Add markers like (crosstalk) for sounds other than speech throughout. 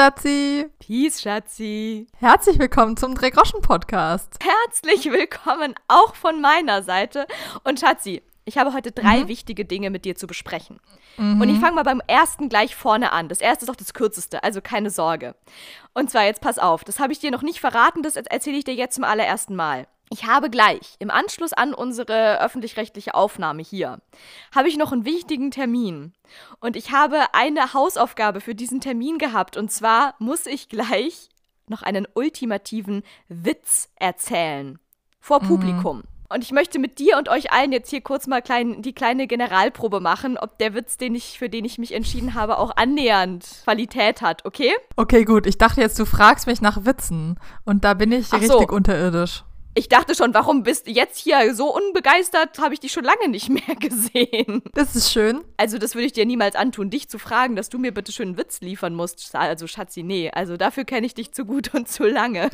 Schatzi. Peace, Schatzi. Herzlich willkommen zum Drehgroschen-Podcast. Herzlich willkommen auch von meiner Seite. Und Schatzi, ich habe heute drei Mhm. wichtige Dinge mit dir zu besprechen. Und ich fange mal beim ersten gleich vorne an. Das erste ist auch das kürzeste, also keine Sorge. Und zwar, jetzt pass auf, das habe ich dir noch nicht verraten, das erzähle ich dir jetzt zum allerersten Mal. Ich habe gleich, im Anschluss an unsere öffentlich-rechtliche Aufnahme hier, habe ich noch einen wichtigen Termin. Und ich habe eine Hausaufgabe für diesen Termin gehabt. Und zwar muss ich gleich noch einen ultimativen Witz erzählen. Vor Publikum. Und ich möchte mit dir und euch allen jetzt hier kurz mal klein, die kleine Generalprobe machen, ob der Witz, den ich, für den ich mich entschieden habe, auch annähernd Qualität hat, okay? Okay, gut. Ich dachte jetzt, du fragst mich nach Witzen. Und da bin ich Ach so. richtig unterirdisch. Ich dachte schon, warum bist du jetzt hier so unbegeistert? Habe ich dich schon lange nicht mehr (laughs) gesehen. Das ist schön. Also, das würde ich dir niemals antun, dich zu fragen, dass du mir bitte schön einen Witz liefern musst. Also, Schatzi, nee. Also, dafür kenne ich dich zu gut und zu lange.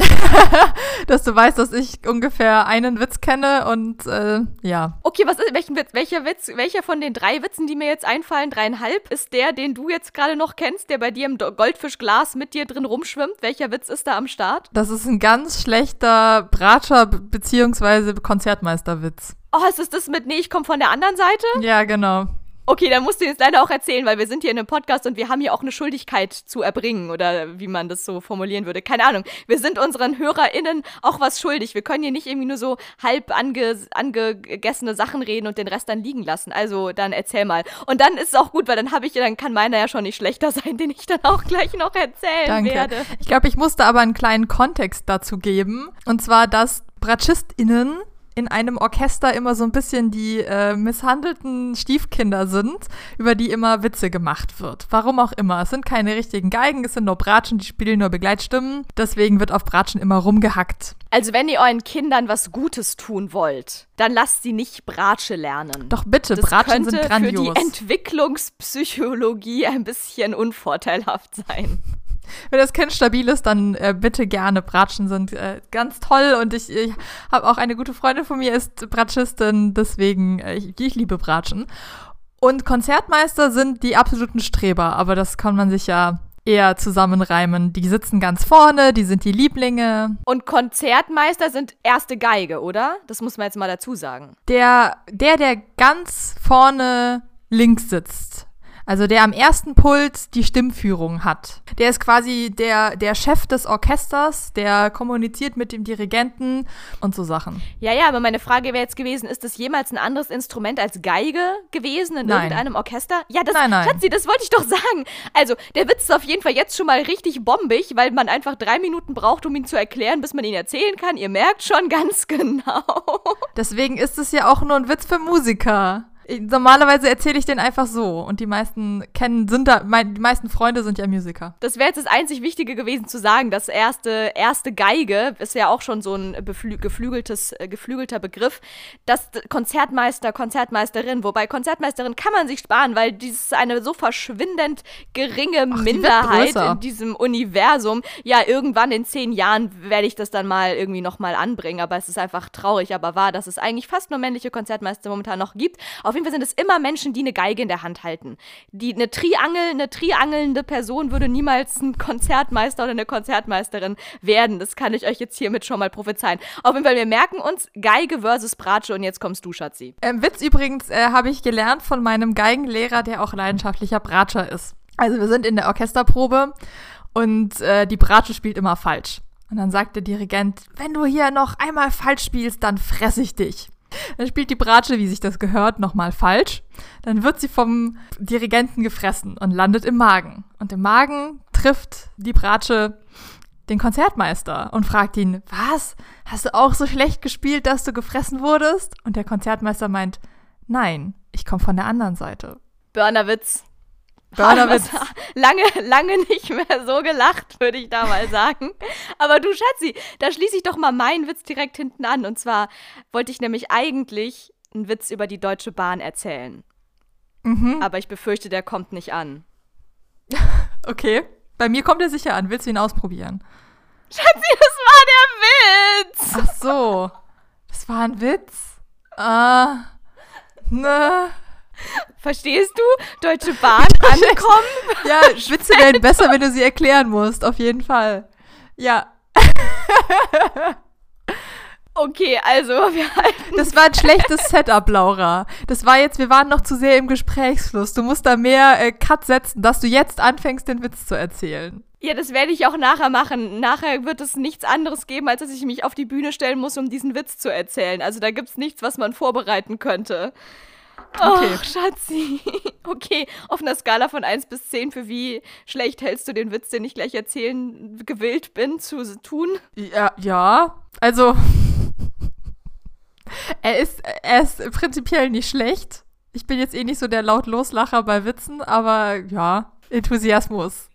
(laughs) Dass du weißt, dass ich ungefähr einen Witz kenne und äh, ja. Okay, was ist, welchen Witz, welcher Witz, welcher von den drei Witzen, die mir jetzt einfallen, dreieinhalb, ist der, den du jetzt gerade noch kennst, der bei dir im Goldfischglas mit dir drin rumschwimmt? Welcher Witz ist da am Start? Das ist ein ganz schlechter Bratscher- beziehungsweise Konzertmeisterwitz. Oh, ist es das mit, nee, ich komme von der anderen Seite? Ja, genau. Okay, dann musst du jetzt leider auch erzählen, weil wir sind hier in einem Podcast und wir haben hier auch eine Schuldigkeit zu erbringen oder wie man das so formulieren würde. Keine Ahnung. Wir sind unseren HörerInnen auch was schuldig. Wir können hier nicht irgendwie nur so halb ange angegessene Sachen reden und den Rest dann liegen lassen. Also dann erzähl mal. Und dann ist es auch gut, weil dann habe ich, dann kann meiner ja schon nicht schlechter (laughs) sein, den ich dann auch gleich noch erzählen Danke. werde. Ich glaube, ich musste aber einen kleinen Kontext dazu geben. Und zwar, dass BratschistInnen in einem Orchester immer so ein bisschen die äh, misshandelten Stiefkinder sind, über die immer Witze gemacht wird. Warum auch immer. Es sind keine richtigen Geigen, es sind nur Bratschen, die spielen nur Begleitstimmen. Deswegen wird auf Bratschen immer rumgehackt. Also wenn ihr euren Kindern was Gutes tun wollt, dann lasst sie nicht Bratsche lernen. Doch bitte, Das Bratschen könnte sind für grandios. die Entwicklungspsychologie ein bisschen unvorteilhaft sein. Wenn das Kind stabil ist, dann äh, bitte gerne. Bratschen sind äh, ganz toll und ich, ich habe auch eine gute Freundin von mir, ist Bratschistin, deswegen, äh, ich, ich liebe Bratschen. Und Konzertmeister sind die absoluten Streber, aber das kann man sich ja eher zusammenreimen. Die sitzen ganz vorne, die sind die Lieblinge. Und Konzertmeister sind erste Geige, oder? Das muss man jetzt mal dazu sagen. Der, der, der ganz vorne links sitzt, also der am ersten Pult die Stimmführung hat. Der ist quasi der, der Chef des Orchesters, der kommuniziert mit dem Dirigenten und so Sachen. Ja, ja, aber meine Frage wäre jetzt gewesen, ist das jemals ein anderes Instrument als Geige gewesen in Nein. irgendeinem Orchester? Ja, das, Nein, nein. Schatzi, das wollte ich doch sagen. Also, der Witz ist auf jeden Fall jetzt schon mal richtig bombig, weil man einfach drei Minuten braucht, um ihn zu erklären, bis man ihn erzählen kann. Ihr merkt schon ganz (laughs) genau. Deswegen ist es ja auch nur ein Witz für Musiker. Ich, normalerweise erzähle ich den einfach so und die meisten kennen, sind da, mein, die meisten Freunde sind ja Musiker. Das wäre jetzt das einzig Wichtige gewesen zu sagen. Das erste, erste Geige ist ja auch schon so ein geflügeltes, äh, geflügelter Begriff. Das Konzertmeister, Konzertmeisterin, wobei Konzertmeisterin kann man sich sparen, weil dies ist eine so verschwindend geringe Ach, Minderheit in diesem Universum. Ja, irgendwann in zehn Jahren werde ich das dann mal irgendwie nochmal anbringen, aber es ist einfach traurig, aber wahr, dass es eigentlich fast nur männliche Konzertmeister momentan noch gibt. Auf jeden Fall sind es immer Menschen, die eine Geige in der Hand halten. Die, eine Triangel, eine triangelnde Person würde niemals ein Konzertmeister oder eine Konzertmeisterin werden. Das kann ich euch jetzt hiermit schon mal prophezeien. Auf jeden Fall, wir merken uns Geige versus Bratsche und jetzt kommst du, Schatzi. Ähm, Witz übrigens äh, habe ich gelernt von meinem Geigenlehrer, der auch leidenschaftlicher Bratscher ist. Also wir sind in der Orchesterprobe und äh, die Bratsche spielt immer falsch. Und dann sagt der Dirigent, wenn du hier noch einmal falsch spielst, dann fress ich dich. Dann spielt die Bratsche, wie sich das gehört, nochmal falsch. Dann wird sie vom Dirigenten gefressen und landet im Magen. Und im Magen trifft die Bratsche den Konzertmeister und fragt ihn, was? Hast du auch so schlecht gespielt, dass du gefressen wurdest? Und der Konzertmeister meint, nein, ich komme von der anderen Seite. Burnerwitz. Burnerwitz. Lange, lange nicht mehr so gelacht, würde ich da mal sagen. Aber du Schatzi, da schließe ich doch mal meinen Witz direkt hinten an. Und zwar wollte ich nämlich eigentlich einen Witz über die Deutsche Bahn erzählen. Mhm. Aber ich befürchte, der kommt nicht an. (laughs) Okay. Bei mir kommt er sicher an. Willst du ihn ausprobieren? Schatzi, das war der Witz! Ach so. Das war ein Witz? Ah. Ne. Verstehst du? Deutsche Bahn (laughs) ankommen. ja, Witze werden besser, wenn du sie erklären musst, auf jeden Fall. Ja. (laughs) Okay, also (laughs) wir halten. Das war ein schlechtes Setup, Laura. Das war jetzt, wir waren noch zu sehr im Gesprächsfluss. Du musst da mehr äh, Cut setzen, dass du jetzt anfängst, den Witz zu erzählen. Ja, das werde ich auch nachher machen. Nachher wird es nichts anderes geben, als dass ich mich auf die Bühne stellen muss, um diesen Witz zu erzählen. Also da gibt es nichts, was man vorbereiten könnte. Okay. Oh, Schatzi. (laughs) Okay, auf einer Skala von 1 bis 10, für wie schlecht hältst du den Witz, den ich gleich erzählen gewillt bin, zu tun? Ja, ja. Also, (laughs) er ist, er ist prinzipiell nicht schlecht. Ich bin jetzt eh nicht so der laut Loslacher bei Witzen, aber ja, Enthusiasmus.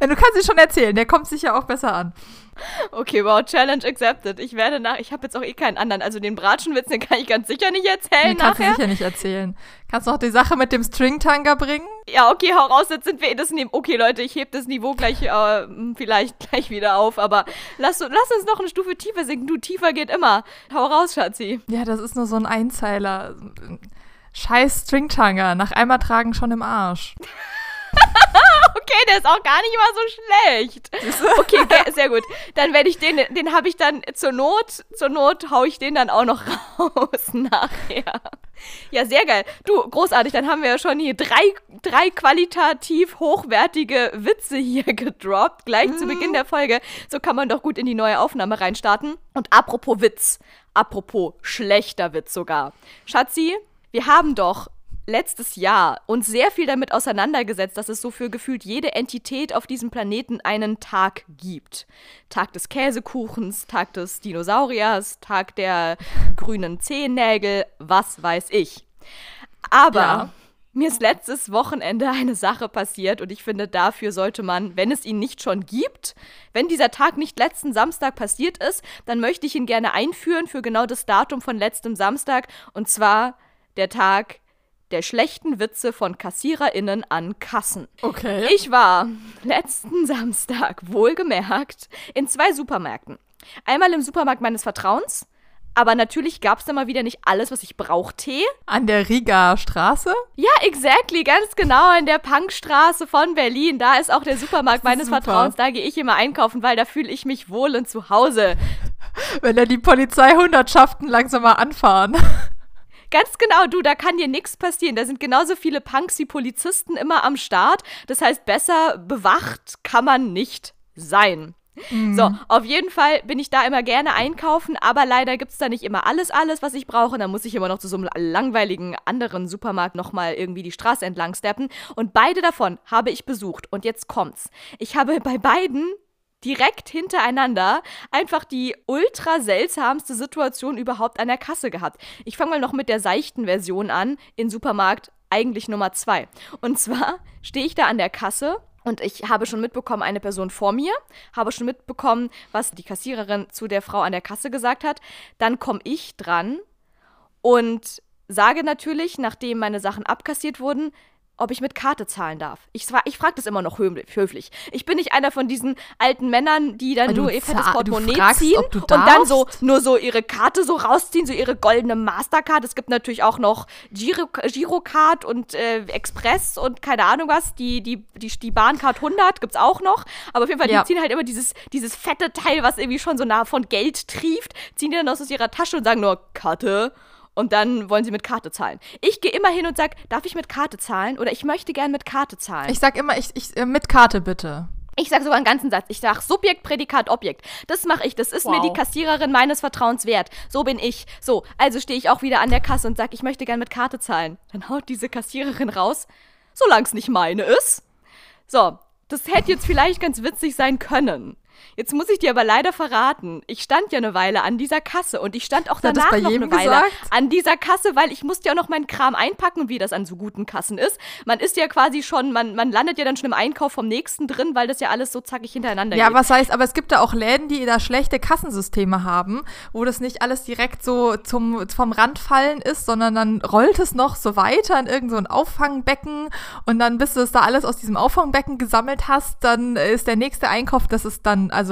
Ja, du kannst es schon erzählen, der kommt sicher auch besser an. Okay, wow, Challenge accepted. Ich werde nach, ich habe jetzt auch eh keinen anderen. Also den Bratschenwitz, den kann ich ganz sicher nicht erzählen den kannst nachher. du sicher nicht erzählen. Kannst du auch die Sache mit dem Stringtanga bringen? Ja, okay, hau raus, jetzt sind wir das Niveau. Okay, Leute, ich heb das Niveau gleich, äh, vielleicht gleich wieder auf, aber lass, lass uns noch eine Stufe tiefer sinken. Du, tiefer geht immer. Hau raus, Schatzi. Ja, das ist nur so ein Einzeiler. Scheiß Stringtanga, nach einmal tragen schon im Arsch. (laughs) (laughs) okay, der ist auch gar nicht mal so schlecht. Okay, sehr gut. Dann werde ich den, den habe ich dann zur Not, zur Not haue ich den dann auch noch raus (laughs) nachher. Ja, sehr geil. Du, großartig, dann haben wir ja schon hier drei, drei qualitativ hochwertige Witze hier (laughs) gedroppt, gleich mhm. zu Beginn der Folge. So kann man doch gut in die neue Aufnahme reinstarten. Und apropos Witz, apropos schlechter Witz sogar. Schatzi, wir haben doch letztes Jahr uns sehr viel damit auseinandergesetzt, dass es so für gefühlt jede Entität auf diesem Planeten einen Tag gibt. Tag des Käsekuchens, Tag des Dinosauriers, Tag der grünen Zehennägel, was weiß ich. Aber ja. mir ist letztes Wochenende eine Sache passiert und ich finde, dafür sollte man, wenn es ihn nicht schon gibt, wenn dieser Tag nicht letzten Samstag passiert ist, dann möchte ich ihn gerne einführen für genau das Datum von letztem Samstag und zwar der Tag der schlechten Witze von KassiererInnen an Kassen. Okay. Ich war letzten Samstag, wohlgemerkt, in zwei Supermärkten. Einmal im Supermarkt meines Vertrauens, aber natürlich gab es da mal wieder nicht alles, was ich brauchte. An der Riga Straße? Ja, exactly, ganz genau, in der Punkstraße von Berlin. Da ist auch der Supermarkt (laughs) meines Super. Vertrauens. Da gehe ich immer einkaufen, weil da fühle ich mich wohl und zu Hause. Wenn da die Polizeihundertschaften langsam mal anfahren. (laughs) Ganz genau, du, da kann dir nichts passieren. Da sind genauso viele Punks wie Polizisten immer am Start. Das heißt, besser bewacht kann man nicht sein. Mhm. So, auf jeden Fall bin ich da immer gerne einkaufen, aber leider gibt es da nicht immer alles, alles, was ich brauche. Dann muss ich immer noch zu so einem langweiligen anderen Supermarkt nochmal irgendwie die Straße entlang steppen. Und beide davon habe ich besucht. Und jetzt kommt's. Ich habe bei beiden direkt hintereinander einfach die ultra seltsamste Situation überhaupt an der Kasse gehabt. Ich fange mal noch mit der seichten Version an, in Supermarkt eigentlich Nummer zwei. Und zwar stehe ich da an der Kasse und ich habe schon mitbekommen, eine Person vor mir, habe schon mitbekommen, was die Kassiererin zu der Frau an der Kasse gesagt hat. Dann komme ich dran und sage natürlich, nachdem meine Sachen abkassiert wurden, ob ich mit Karte zahlen darf. Ich, ich frage das immer noch höflich. Ich bin nicht einer von diesen alten Männern, die dann nur ihr fettes Portemonnaie fragst, ziehen und dann so nur so ihre Karte so rausziehen, so ihre goldene Mastercard. Es gibt natürlich auch noch Giro, Girocard und äh, Express und keine Ahnung was. Die, die, die, die Bahncard 100 gibt es auch noch. Aber auf jeden Fall, ja. die ziehen halt immer dieses, dieses fette Teil, was irgendwie schon so nah von Geld trieft, ziehen die dann aus ihrer Tasche und sagen nur Karte und dann wollen sie mit Karte zahlen. Ich gehe immer hin und sage, darf ich mit Karte zahlen? Oder ich möchte gern mit Karte zahlen. Ich sag immer, ich, ich äh, mit Karte bitte. Ich sage sogar einen ganzen Satz. Ich sage Subjekt, Prädikat, Objekt. Das mache ich. Das ist wow. mir die Kassiererin meines Vertrauens wert. So bin ich. So, also stehe ich auch wieder an der Kasse und sage, ich möchte gern mit Karte zahlen. Dann haut diese Kassiererin raus, solange es nicht meine ist. So, das hätte jetzt vielleicht ganz witzig sein können. Jetzt muss ich dir aber leider verraten, ich stand ja eine Weile an dieser Kasse und ich stand auch danach noch eine Weile gesagt? an dieser Kasse, weil ich musste ja auch noch meinen Kram einpacken wie das an so guten Kassen ist. Man ist ja quasi schon, man, man landet ja dann schon im Einkauf vom nächsten drin, weil das ja alles so zackig hintereinander ja, geht. Ja, was heißt, aber es gibt da auch Läden, die da schlechte Kassensysteme haben, wo das nicht alles direkt so zum, vom Rand fallen ist, sondern dann rollt es noch so weiter in irgendein so Auffangbecken und dann, bis du es da alles aus diesem Auffangbecken gesammelt hast, dann ist der nächste Einkauf, das ist dann also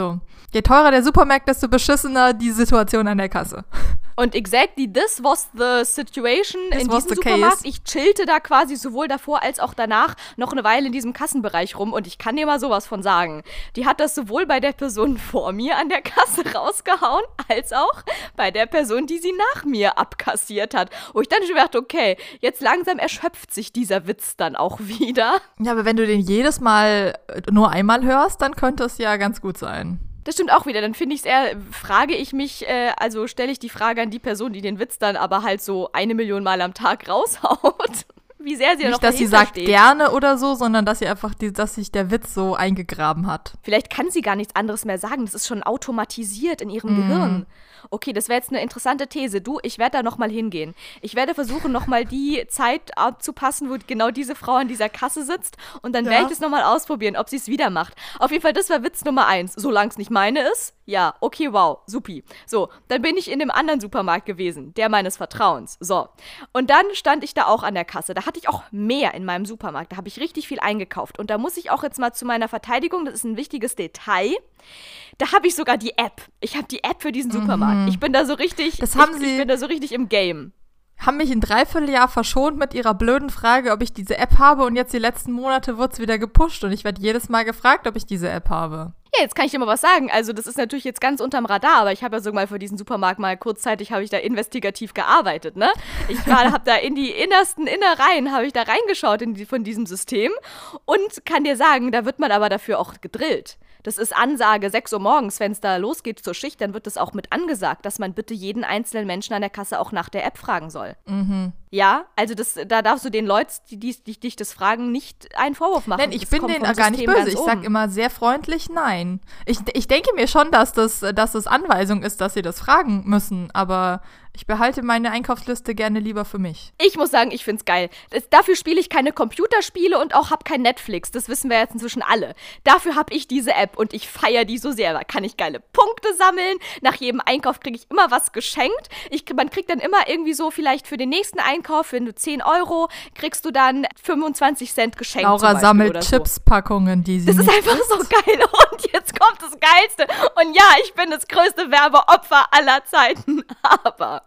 je teurer der Supermarkt, desto beschissener die Situation an der Kasse. Und exactly this was the situation this in diesem Supermarkt. Case. Ich chillte da quasi sowohl davor als auch danach noch eine Weile in diesem Kassenbereich rum und ich kann dir mal sowas von sagen. Die hat das sowohl bei der Person (laughs) vor mir an der Kasse rausgehauen, als auch bei der Person, die sie nach mir abkassiert hat. Wo ich dann schon dachte, okay, jetzt langsam erschöpft sich dieser Witz dann auch wieder. Ja, aber wenn du den jedes Mal nur einmal hörst, dann könnte es ja ganz gut sein. Das stimmt auch wieder. Dann finde ich es eher, frage ich mich, äh, also stelle ich die Frage an die Person, die den Witz dann aber halt so eine Million Mal am Tag (laughs) raushaut. Wie sehr sie Nicht, noch dass sie sagt steht. gerne oder so, sondern dass sie einfach, die, dass sich der Witz so eingegraben hat. Vielleicht kann sie gar nichts anderes mehr sagen. Das ist schon automatisiert in ihrem mm. Gehirn okay, das wäre jetzt eine interessante These. Du, ich werde da nochmal hingehen. Ich werde versuchen, nochmal die Zeit abzupassen, wo genau diese Frau an dieser Kasse sitzt. Und dann ja. werde ich das nochmal ausprobieren, ob sie es wieder macht. Auf jeden Fall, das war Witz Nummer eins. Solange es nicht meine ist, ja, okay, wow, supi. So, dann bin ich in dem anderen Supermarkt gewesen, der meines Vertrauens. So. Und dann stand ich da auch an der Kasse. Da hatte ich auch mehr in meinem Supermarkt. Da habe ich richtig viel eingekauft. Und da muss ich auch jetzt mal zu meiner Verteidigung, das ist ein wichtiges Detail. Da habe ich sogar die App. Ich habe die App für diesen Supermarkt. Mhm. Ich bin da so richtig, das haben ich, sie, ich bin da so richtig im Game. Haben mich ein Dreivierteljahr verschont mit ihrer blöden Frage, ob ich diese App habe und jetzt die letzten Monate wird es wieder gepusht und ich werde jedes Mal gefragt, ob ich diese App habe. Ja, jetzt kann ich dir mal was sagen. Also, das ist natürlich jetzt ganz unterm Radar, aber ich habe ja sogar mal für diesen Supermarkt mal kurzzeitig habe ich da investigativ gearbeitet, ne? Ich habe da in die innersten Innereien habe ich da reingeschaut in die, von diesem System und kann dir sagen, da wird man aber dafür auch gedrillt. Das ist Ansage 6 Uhr morgens, wenn es da losgeht zur Schicht, dann wird das auch mit angesagt, dass man bitte jeden einzelnen Menschen an der Kasse auch nach der App fragen soll. Mhm. Ja, also das, da darfst du den Leuten, die, die, die dich das fragen, nicht einen Vorwurf machen. Nein, ich das bin denen gar nicht böse. Ich sage immer sehr freundlich nein. Ich, ich denke mir schon, dass das, dass das Anweisung ist, dass sie das fragen müssen, aber ich behalte meine Einkaufsliste gerne lieber für mich. Ich muss sagen, ich find's geil. Das, dafür spiele ich keine Computerspiele und auch hab kein Netflix. Das wissen wir jetzt inzwischen alle. Dafür habe ich diese App und ich feiere die so sehr. Da kann ich geile Punkte sammeln. Nach jedem Einkauf kriege ich immer was geschenkt. Ich, man kriegt dann immer irgendwie so vielleicht für den nächsten Einkauf, wenn du 10 Euro, kriegst du dann 25 Cent geschenkt. Laura sammelt Chipspackungen, die sie. Das ist einfach so geil. (laughs) Und jetzt kommt das Geilste. Und ja, ich bin das größte Werbeopfer aller Zeiten. (laughs) Aber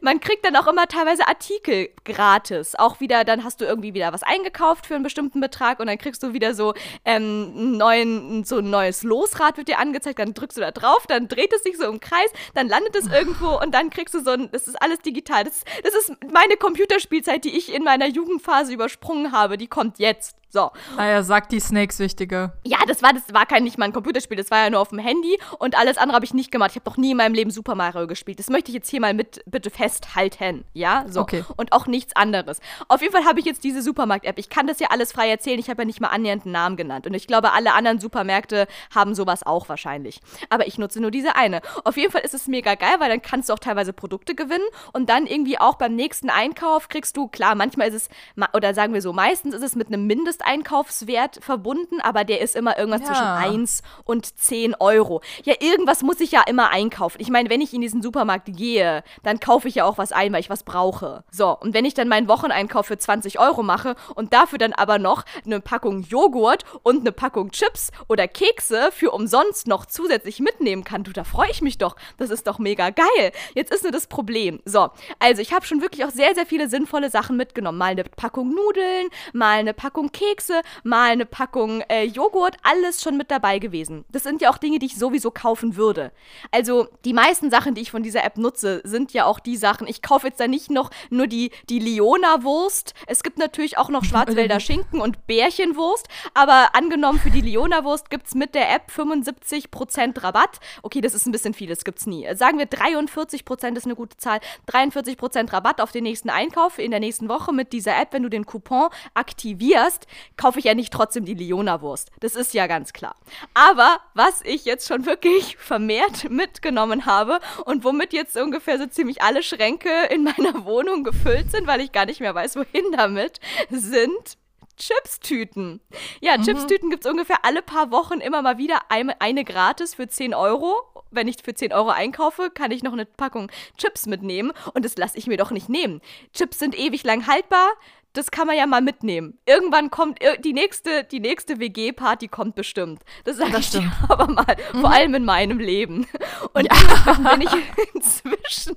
man kriegt dann auch immer teilweise Artikel gratis. Auch wieder, dann hast du irgendwie wieder was eingekauft für einen bestimmten Betrag und dann kriegst du wieder so, ähm, neuen, so ein neues Losrad wird dir angezeigt, dann drückst du da drauf, dann dreht es sich so im Kreis, dann landet es irgendwo und dann kriegst du so ein, das ist alles digital. Das, das ist meine Computerspielzeit, die ich in meiner Jugendphase übersprungen habe, die kommt jetzt. So. Naja, sagt die Snakes wichtige. Ja, das war, das war kein nicht mal ein Computerspiel, das war ja nur auf dem Handy und alles andere habe ich nicht gemacht. Ich habe doch nie in meinem Leben Super Mario gespielt. Das möchte ich jetzt hier mal mit bitte festhalten. Ja, so. Okay. Und auch nichts anderes. Auf jeden Fall habe ich jetzt diese Supermarkt-App. Ich kann das ja alles frei erzählen. Ich habe ja nicht mal annähernd einen Namen genannt. Und ich glaube, alle anderen Supermärkte haben sowas auch wahrscheinlich. Aber ich nutze nur diese eine. Auf jeden Fall ist es mega geil, weil dann kannst du auch teilweise Produkte gewinnen und dann irgendwie auch beim nächsten Einkauf kriegst du, klar, manchmal ist es, oder sagen wir so, meistens ist es mit einem Mindest Mindesteinkaufswert verbunden, aber der ist immer irgendwas ja. zwischen 1 und 10 Euro. Ja, irgendwas muss ich ja immer einkaufen. Ich meine, wenn ich in diesen Supermarkt gehe, dann kaufe ich ja auch was ein, weil ich was brauche. So, und wenn ich dann meinen Wocheneinkauf für 20 Euro mache und dafür dann aber noch eine Packung Joghurt und eine Packung Chips oder Kekse für umsonst noch zusätzlich mitnehmen kann, du, da freue ich mich doch. Das ist doch mega geil. Jetzt ist nur das Problem. So, also ich habe schon wirklich auch sehr, sehr viele sinnvolle Sachen mitgenommen. Mal eine Packung Nudeln, mal eine Packung Kekse Kekse, mal eine Packung äh, Joghurt, alles schon mit dabei gewesen. Das sind ja auch Dinge, die ich sowieso kaufen würde. Also die meisten Sachen, die ich von dieser App nutze, sind ja auch die Sachen. Ich kaufe jetzt da nicht noch nur die, die Leona-Wurst. Es gibt natürlich auch noch (laughs) Schwarzwälder Schinken und Bärchenwurst. Aber angenommen, für die Leona-Wurst gibt es mit der App 75% Rabatt. Okay, das ist ein bisschen viel, das gibt es nie. Sagen wir 43% ist eine gute Zahl. 43% Rabatt auf den nächsten Einkauf in der nächsten Woche mit dieser App, wenn du den Coupon aktivierst kaufe ich ja nicht trotzdem die Leona-Wurst. Das ist ja ganz klar. Aber was ich jetzt schon wirklich (laughs) vermehrt mitgenommen habe und womit jetzt ungefähr so ziemlich alle Schränke in meiner (laughs) Wohnung gefüllt sind, weil ich gar nicht mehr weiß, wohin damit, sind Chipstüten. Ja, mhm. Chipstüten gibt es ungefähr alle paar Wochen immer mal wieder eine, eine gratis für 10 Euro. Wenn ich für 10 Euro einkaufe, kann ich noch eine Packung Chips mitnehmen und das lasse ich mir doch nicht nehmen. Chips sind ewig lang haltbar, das kann man ja mal mitnehmen. Irgendwann kommt die nächste, die nächste WG-Party kommt bestimmt. Das sage ich dir aber mal, mhm. vor allem in meinem Leben. Und ja. bin ich (laughs) inzwischen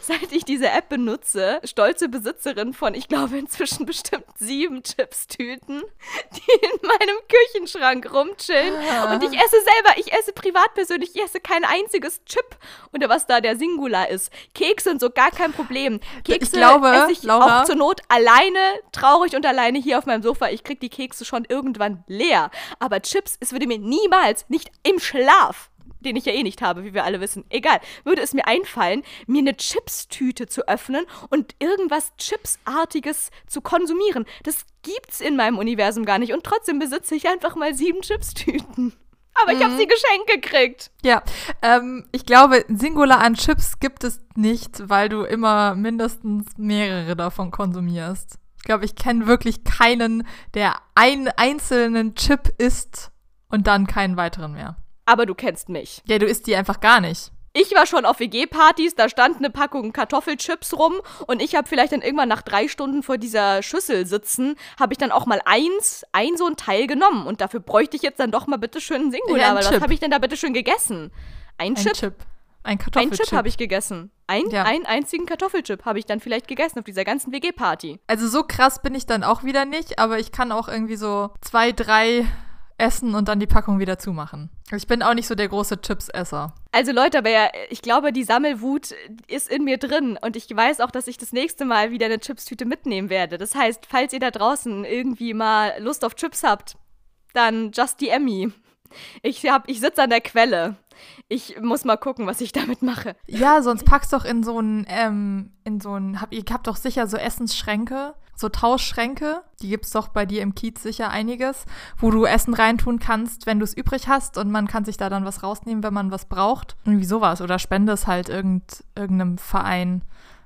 seit ich diese App benutze, stolze Besitzerin von, ich glaube, inzwischen bestimmt sieben Chips-Tüten, die in meinem Küchenschrank rumchillen. Ah. Und ich esse selber, ich esse privat persönlich, ich esse kein einziges Chip. Oder was da der Singular ist. Kekse und so gar kein Problem. Kekse ich glaube, esse ich Laura, auch zur Not alleine, traurig und alleine hier auf meinem Sofa. Ich krieg die Kekse schon irgendwann leer. Aber Chips, es würde mir niemals, nicht im Schlaf, den ich ja eh nicht habe, wie wir alle wissen. Egal, würde es mir einfallen, mir eine Chips-Tüte zu öffnen und irgendwas Chipsartiges zu konsumieren. Das gibt's in meinem Universum gar nicht und trotzdem besitze ich einfach mal sieben Chips-Tüten. Aber ich habe sie mhm. geschenkt gekriegt. Ja, ähm, ich glaube, Singular an Chips gibt es nicht, weil du immer mindestens mehrere davon konsumierst. Ich glaube, ich kenne wirklich keinen, der einen einzelnen Chip isst und dann keinen weiteren mehr. Aber du kennst mich. Ja, du isst die einfach gar nicht. Ich war schon auf WG-Partys, da stand eine Packung Kartoffelchips rum und ich habe vielleicht dann irgendwann nach drei Stunden vor dieser Schüssel sitzen, habe ich dann auch mal eins, ein so ein Teil genommen und dafür bräuchte ich jetzt dann doch mal bitte schön ein Singular, ja, ein was habe ich denn da bitte schön gegessen? Ein, ein Chip? Chip. Ein Kartoffelchip. Ein Chip habe ich gegessen. Ein, ja. Einen einzigen Kartoffelchip habe ich dann vielleicht gegessen auf dieser ganzen WG-Party. Also so krass bin ich dann auch wieder nicht, aber ich kann auch irgendwie so zwei, drei essen und dann die Packung wieder zumachen. Ich bin auch nicht so der große Chips-Esser. Also Leute, aber ja, ich glaube, die Sammelwut ist in mir drin und ich weiß auch, dass ich das nächste Mal wieder eine Chips-Tüte mitnehmen werde. Das heißt, falls ihr da draußen irgendwie mal Lust auf Chips habt, dann just DM me. Ich, ich sitze an der Quelle. Ich muss mal gucken, was ich damit mache. Ja, sonst packst doch in so ein, ähm, in so ein, hab, ihr habt doch sicher so Essensschränke, so Tauschschränke. Die gibt es doch bei dir im Kiez sicher einiges, wo du Essen reintun kannst, wenn du es übrig hast und man kann sich da dann was rausnehmen, wenn man was braucht. Irgendwie sowas. Oder spende es halt irgend, irgendeinem Verein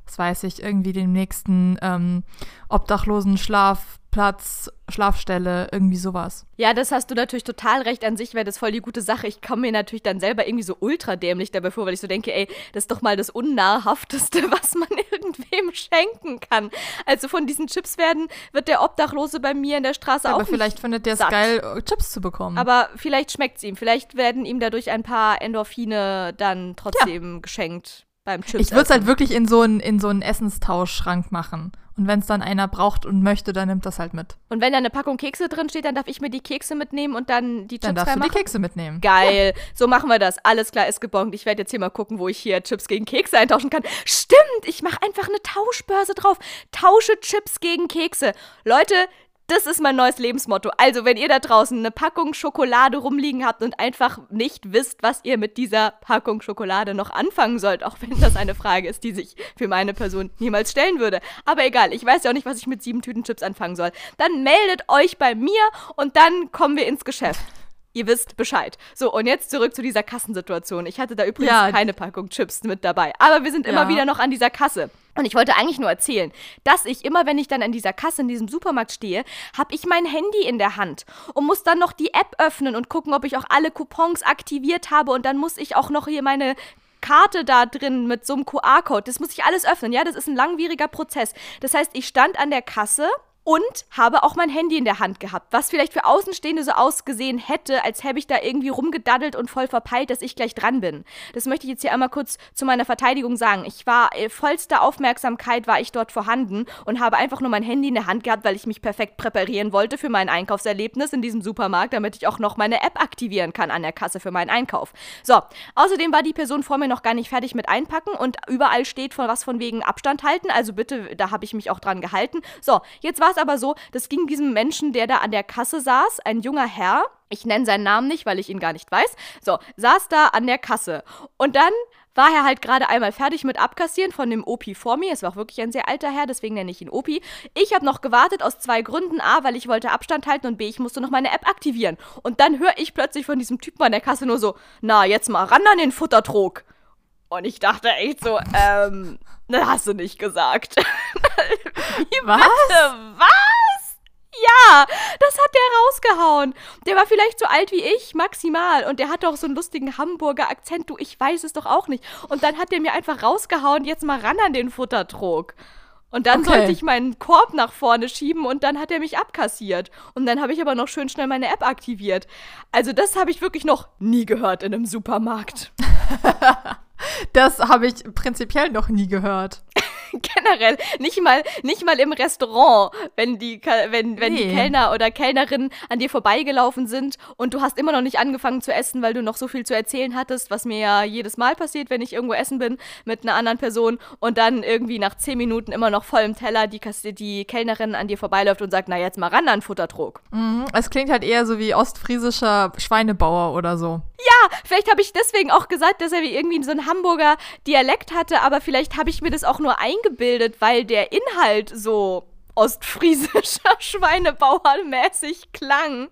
das weiß ich, irgendwie den nächsten ähm, obdachlosen Schlafplatz, Schlafstelle, irgendwie sowas. Ja, das hast du natürlich total recht. An sich wäre das voll die gute Sache. Ich komme mir natürlich dann selber irgendwie so ultra dämlich dabei vor, weil ich so denke, ey, das ist doch mal das Unnahrhafteste, (laughs) was man irgendwem schenken kann. Also von diesen Chips werden, wird der Obdachlose bei mir in der Straße ja, auch. Aber vielleicht findet der es geil, Chips zu bekommen. Aber vielleicht schmeckt es ihm. Vielleicht werden ihm dadurch ein paar Endorphine dann trotzdem ja. geschenkt beim Chips. Ich würde es halt wirklich in so einen in so einen Essenstauschschrank machen. Und wenn es dann einer braucht und möchte, dann nimmt das halt mit. Und wenn da eine Packung Kekse drin steht, dann darf ich mir die Kekse mitnehmen und dann die Chips Dann darfst du die Kekse mitnehmen. Geil. Ja. So machen wir das. Alles klar, ist gebongt. Ich werde jetzt hier mal gucken, wo ich hier Chips gegen Kekse eintauschen kann. Stimmt, ich mache einfach eine Tauschbörse drauf. Tausche Chips gegen Kekse. Leute, das ist mein neues Lebensmotto. Also, wenn ihr da draußen eine Packung Schokolade rumliegen habt und einfach nicht wisst, was ihr mit dieser Packung Schokolade noch anfangen sollt, auch wenn das eine Frage ist, die sich für meine Person niemals stellen würde. Aber egal, ich weiß ja auch nicht, was ich mit sieben Tüten Chips anfangen soll. Dann meldet euch bei mir und dann kommen wir ins Geschäft. Ihr wisst Bescheid. So, und jetzt zurück zu dieser Kassensituation. Ich hatte da übrigens ja. keine Packung Chips mit dabei. Aber wir sind immer ja. wieder noch an dieser Kasse. Und ich wollte eigentlich nur erzählen, dass ich immer, wenn ich dann an dieser Kasse in diesem Supermarkt stehe, habe ich mein Handy in der Hand und muss dann noch die App öffnen und gucken, ob ich auch alle Coupons aktiviert habe. Und dann muss ich auch noch hier meine Karte da drin mit so einem QR-Code. Das muss ich alles öffnen. Ja, das ist ein langwieriger Prozess. Das heißt, ich stand an der Kasse und habe auch mein Handy in der Hand gehabt, was vielleicht für Außenstehende so ausgesehen hätte, als hätte ich da irgendwie rumgedaddelt und voll verpeilt, dass ich gleich dran bin. Das möchte ich jetzt hier einmal kurz zu meiner Verteidigung sagen. Ich war äh, vollster Aufmerksamkeit war ich dort vorhanden und habe einfach nur mein Handy in der Hand gehabt, weil ich mich perfekt präparieren wollte für mein Einkaufserlebnis in diesem Supermarkt, damit ich auch noch meine App aktivieren kann an der Kasse für meinen Einkauf. So, außerdem war die Person vor mir noch gar nicht fertig mit einpacken und überall steht von was von wegen Abstand halten, also bitte, da habe ich mich auch dran gehalten. So, jetzt war es aber so, das ging diesem Menschen, der da an der Kasse saß, ein junger Herr, ich nenne seinen Namen nicht, weil ich ihn gar nicht weiß, so, saß da an der Kasse. Und dann war er halt gerade einmal fertig mit Abkassieren von dem Opi vor mir. Es war auch wirklich ein sehr alter Herr, deswegen nenne ich ihn Opi. Ich habe noch gewartet aus zwei Gründen. A, weil ich wollte Abstand halten und B, ich musste noch meine App aktivieren. Und dann höre ich plötzlich von diesem Typen an der Kasse nur so, na, jetzt mal ran an den Futtertrog. Und ich dachte echt so, ähm, das hast du nicht gesagt. (laughs) Was? Bitte, was? Ja, das hat der rausgehauen. Der war vielleicht so alt wie ich, maximal. Und der hatte auch so einen lustigen Hamburger Akzent. Du, ich weiß es doch auch nicht. Und dann hat der mir einfach rausgehauen, jetzt mal ran an den Futtertrog. Und dann okay. sollte ich meinen Korb nach vorne schieben und dann hat er mich abkassiert. Und dann habe ich aber noch schön schnell meine App aktiviert. Also das habe ich wirklich noch nie gehört in einem Supermarkt. (laughs) Das habe ich prinzipiell noch nie gehört. (laughs) (laughs) generell nicht mal nicht mal im Restaurant, wenn die wenn wenn nee. die Kellner oder Kellnerinnen an dir vorbeigelaufen sind und du hast immer noch nicht angefangen zu essen, weil du noch so viel zu erzählen hattest, was mir ja jedes Mal passiert, wenn ich irgendwo essen bin mit einer anderen Person und dann irgendwie nach zehn Minuten immer noch voll im Teller die die Kellnerin an dir vorbeiläuft und sagt, na jetzt mal ran an Futterdruck. Mhm, es klingt halt eher so wie ostfriesischer Schweinebauer oder so. Ja, vielleicht habe ich deswegen auch gesagt, dass er wie irgendwie so ein Hamburger Dialekt hatte, aber vielleicht habe ich mir das auch nur eingebildet eingebildet, weil der Inhalt so ostfriesischer (laughs) Schweinebauermäßig klang.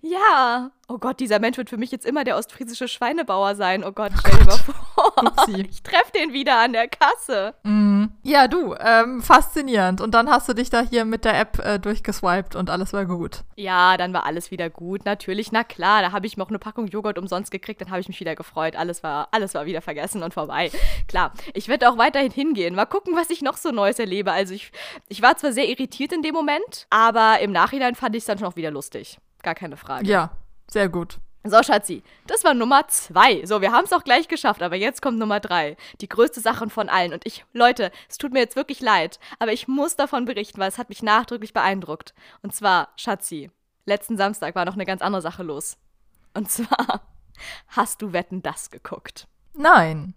Ja, Oh Gott, dieser Mensch wird für mich jetzt immer der ostfriesische Schweinebauer sein. Oh Gott, stell dir mal vor. Upsi. (laughs) Ich treffe den wieder an der Kasse. Mm. Ja, du, ähm, faszinierend. Und dann hast du dich da hier mit der App äh, durchgeswiped und alles war gut. Ja, dann war alles wieder gut. Natürlich, na klar, da habe ich noch eine Packung Joghurt umsonst gekriegt, dann habe ich mich wieder gefreut. Alles war, alles war wieder vergessen und vorbei. Klar, ich werde auch weiterhin hingehen. Mal gucken, was ich noch so Neues erlebe. Also ich, ich war zwar sehr irritiert in dem Moment, aber im Nachhinein fand ich es dann schon auch wieder lustig. Gar keine Frage. Ja, sehr gut. So, Schatzi, das war Nummer zwei. So, wir haben es auch gleich geschafft, aber jetzt kommt Nummer drei. Die größte Sache von allen. Und ich, Leute, es tut mir jetzt wirklich leid, aber ich muss davon berichten, weil es hat mich nachdrücklich beeindruckt. Und zwar, Schatzi, letzten Samstag war noch eine ganz andere Sache los. Und zwar, (laughs) hast du Wetten das geguckt? Nein.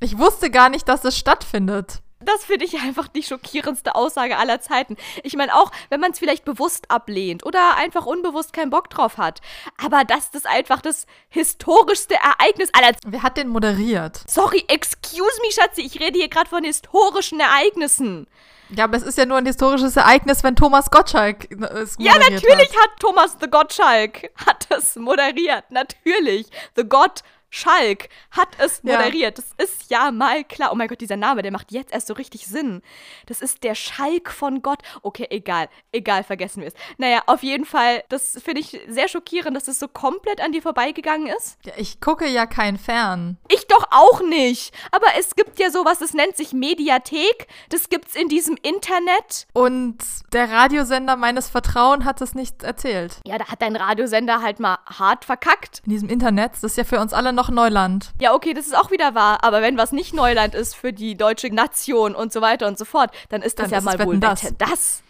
Ich wusste gar nicht, dass es stattfindet. Das finde ich einfach die schockierendste Aussage aller Zeiten. Ich meine auch, wenn man es vielleicht bewusst ablehnt oder einfach unbewusst keinen Bock drauf hat. Aber dass das einfach das historischste Ereignis aller Zeiten. Wer hat denn moderiert? Sorry, excuse me, Schatzi, ich rede hier gerade von historischen Ereignissen. Ja, aber es ist ja nur ein historisches Ereignis, wenn Thomas Gottschalk es Ja, natürlich hat. hat Thomas the Gottschalk hat es moderiert. Natürlich. The God Schalk hat es moderiert. Ja. Das ist ja mal klar. Oh mein Gott, dieser Name, der macht jetzt erst so richtig Sinn. Das ist der Schalk von Gott. Okay, egal. Egal, vergessen wir es. Naja, auf jeden Fall, das finde ich sehr schockierend, dass es das so komplett an dir vorbeigegangen ist. Ja, ich gucke ja kein Fern. Ich doch auch nicht. Aber es gibt ja sowas, das nennt sich Mediathek. Das gibt's in diesem Internet. Und der Radiosender meines Vertrauens hat es nicht erzählt. Ja, da hat dein Radiosender halt mal hart verkackt. In diesem Internet, das ist ja für uns alle noch Neuland. Ja, okay, das ist auch wieder wahr. Aber wenn was nicht Neuland ist für die deutsche Nation und so weiter und so fort, dann ist das dann ja ist mal wohl das. das.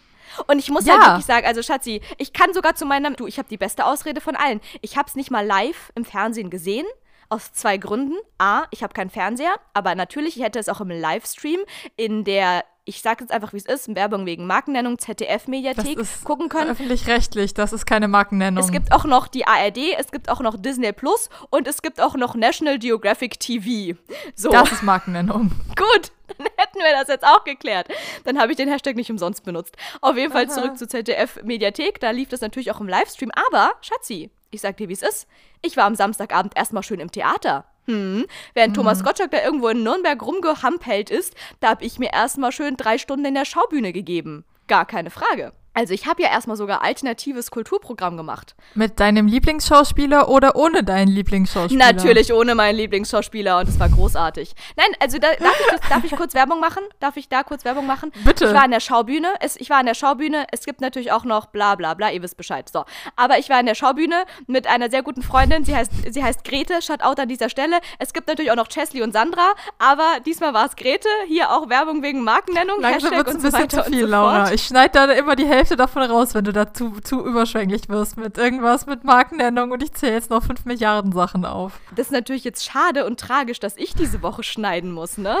Und ich muss ja. halt wirklich sagen, also Schatzi, ich kann sogar zu meinem, du, ich habe die beste Ausrede von allen. Ich habe es nicht mal live im Fernsehen gesehen. Aus zwei Gründen. A, ich habe keinen Fernseher, aber natürlich, ich hätte es auch im Livestream in der ich sage jetzt einfach, wie es ist, Werbung wegen Markennennung, ZDF-Mediathek gucken können. Öffentlich-rechtlich, das ist keine Markennennung. Es gibt auch noch die ARD, es gibt auch noch Disney Plus und es gibt auch noch National Geographic TV. So. Das ist Markennennung. (laughs) Gut, dann hätten wir das jetzt auch geklärt. Dann habe ich den Hashtag nicht umsonst benutzt. Auf jeden Fall Aha. zurück zu ZDF-Mediathek, da lief das natürlich auch im Livestream. Aber, Schatzi, ich sag dir, wie es ist. Ich war am Samstagabend erstmal schön im Theater. Hm. Während mhm. Thomas Gottschalk da irgendwo in Nürnberg rumgehampelt ist, da habe ich mir erstmal schön drei Stunden in der Schaubühne gegeben. Gar keine Frage. Also ich habe ja erstmal sogar alternatives Kulturprogramm gemacht. Mit deinem Lieblingsschauspieler oder ohne deinen Lieblingsschauspieler? Natürlich ohne meinen Lieblingsschauspieler und es war großartig. Nein, also da, darf, ich, darf ich kurz Werbung machen? Darf ich da kurz Werbung machen? Bitte. Ich war in der Schaubühne. Es, ich war in der Schaubühne. Es gibt natürlich auch noch bla bla bla, ihr wisst Bescheid. So. Aber ich war in der Schaubühne mit einer sehr guten Freundin. Sie heißt, sie heißt Grete, Shoutout an dieser Stelle. Es gibt natürlich auch noch Chesley und Sandra, aber diesmal war es Grete. Hier auch Werbung wegen Markennennung. Langsam wird es ein bisschen zu viel, so Laura. Ich schneide da immer die Hälfte davon raus, wenn du da zu, zu überschwänglich wirst mit irgendwas mit Markennennung und ich zähle jetzt noch 5 Milliarden Sachen auf. Das ist natürlich jetzt schade und tragisch, dass ich diese Woche schneiden muss, ne?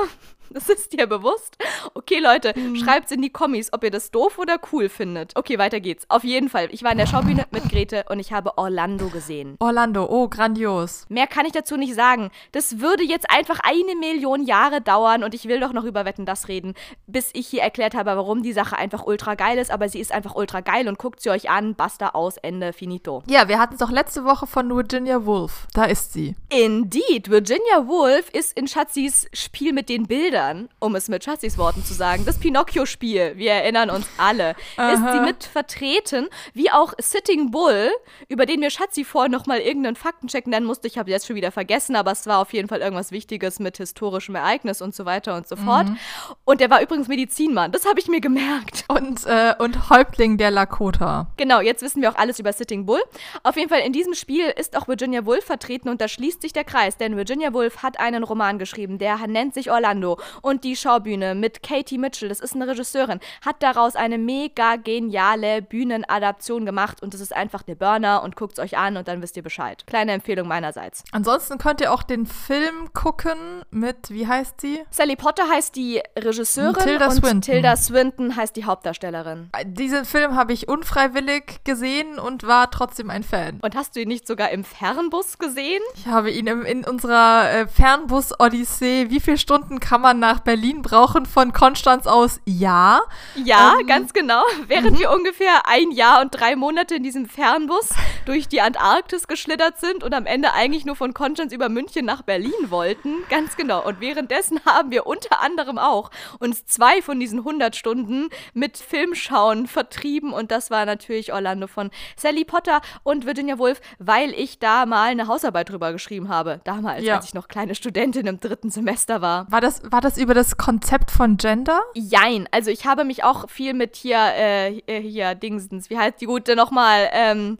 (laughs) Das ist dir bewusst? Okay, Leute, mhm. schreibt's in die Kommis, ob ihr das doof oder cool findet. Okay, weiter geht's. Auf jeden Fall. Ich war in der Schaubühne mit Grete und ich habe Orlando gesehen. Orlando, oh, grandios. Mehr kann ich dazu nicht sagen. Das würde jetzt einfach eine Million Jahre dauern und ich will doch noch über Wetten das reden, bis ich hier erklärt habe, warum die Sache einfach ultra geil ist. Aber sie ist einfach ultra geil und guckt sie euch an. Basta aus, Ende, finito. Ja, wir hatten es doch letzte Woche von Virginia Woolf. Da ist sie. Indeed. Virginia Woolf ist in Schatzis Spiel mit den Bildern Federn, um es mit Schatzis Worten zu sagen, das Pinocchio-Spiel, wir erinnern uns alle, ist sie mit vertreten, wie auch Sitting Bull, über den mir Schatzi vorher nochmal irgendeinen Faktencheck nennen musste. Ich habe jetzt schon wieder vergessen, aber es war auf jeden Fall irgendwas Wichtiges mit historischem Ereignis und so weiter und so fort. Mhm. Und der war übrigens Medizinmann, das habe ich mir gemerkt. Und, äh, und Häuptling der Lakota. Genau, jetzt wissen wir auch alles über Sitting Bull. Auf jeden Fall in diesem Spiel ist auch Virginia Woolf vertreten und da schließt sich der Kreis, denn Virginia Woolf hat einen Roman geschrieben, der nennt sich Orlando und die Schaubühne mit Katie Mitchell, das ist eine Regisseurin, hat daraus eine mega geniale Bühnenadaption gemacht und das ist einfach der Burner und guckt es euch an und dann wisst ihr Bescheid. Kleine Empfehlung meinerseits. Ansonsten könnt ihr auch den Film gucken mit, wie heißt sie? Sally Potter heißt die Regisseurin Tilda und Swinton. Tilda Swinton heißt die Hauptdarstellerin. Diesen Film habe ich unfreiwillig gesehen und war trotzdem ein Fan. Und hast du ihn nicht sogar im Fernbus gesehen? Ich habe ihn im, in unserer äh, Fernbus-Odyssee, wie viele Stunden kann man nach Berlin brauchen von Konstanz aus? Ja. Ja, ähm, ganz genau. (laughs) Während mhm. wir ungefähr ein Jahr und drei Monate in diesem Fernbus (laughs) durch die Antarktis geschlittert sind und am Ende eigentlich nur von Konstanz über München nach Berlin wollten. Ganz genau. Und währenddessen (laughs) haben wir unter anderem auch uns zwei von diesen 100 Stunden mit Filmschauen vertrieben und das war natürlich Orlando von Sally Potter und Virginia Woolf, weil ich da mal eine Hausarbeit drüber geschrieben habe. Damals, ja. als ich noch kleine Studentin im dritten Semester war. War das, war das über das Konzept von Gender? Jein. Also ich habe mich auch viel mit hier, äh, hier Dingsens, wie heißt die gute nochmal? Ähm,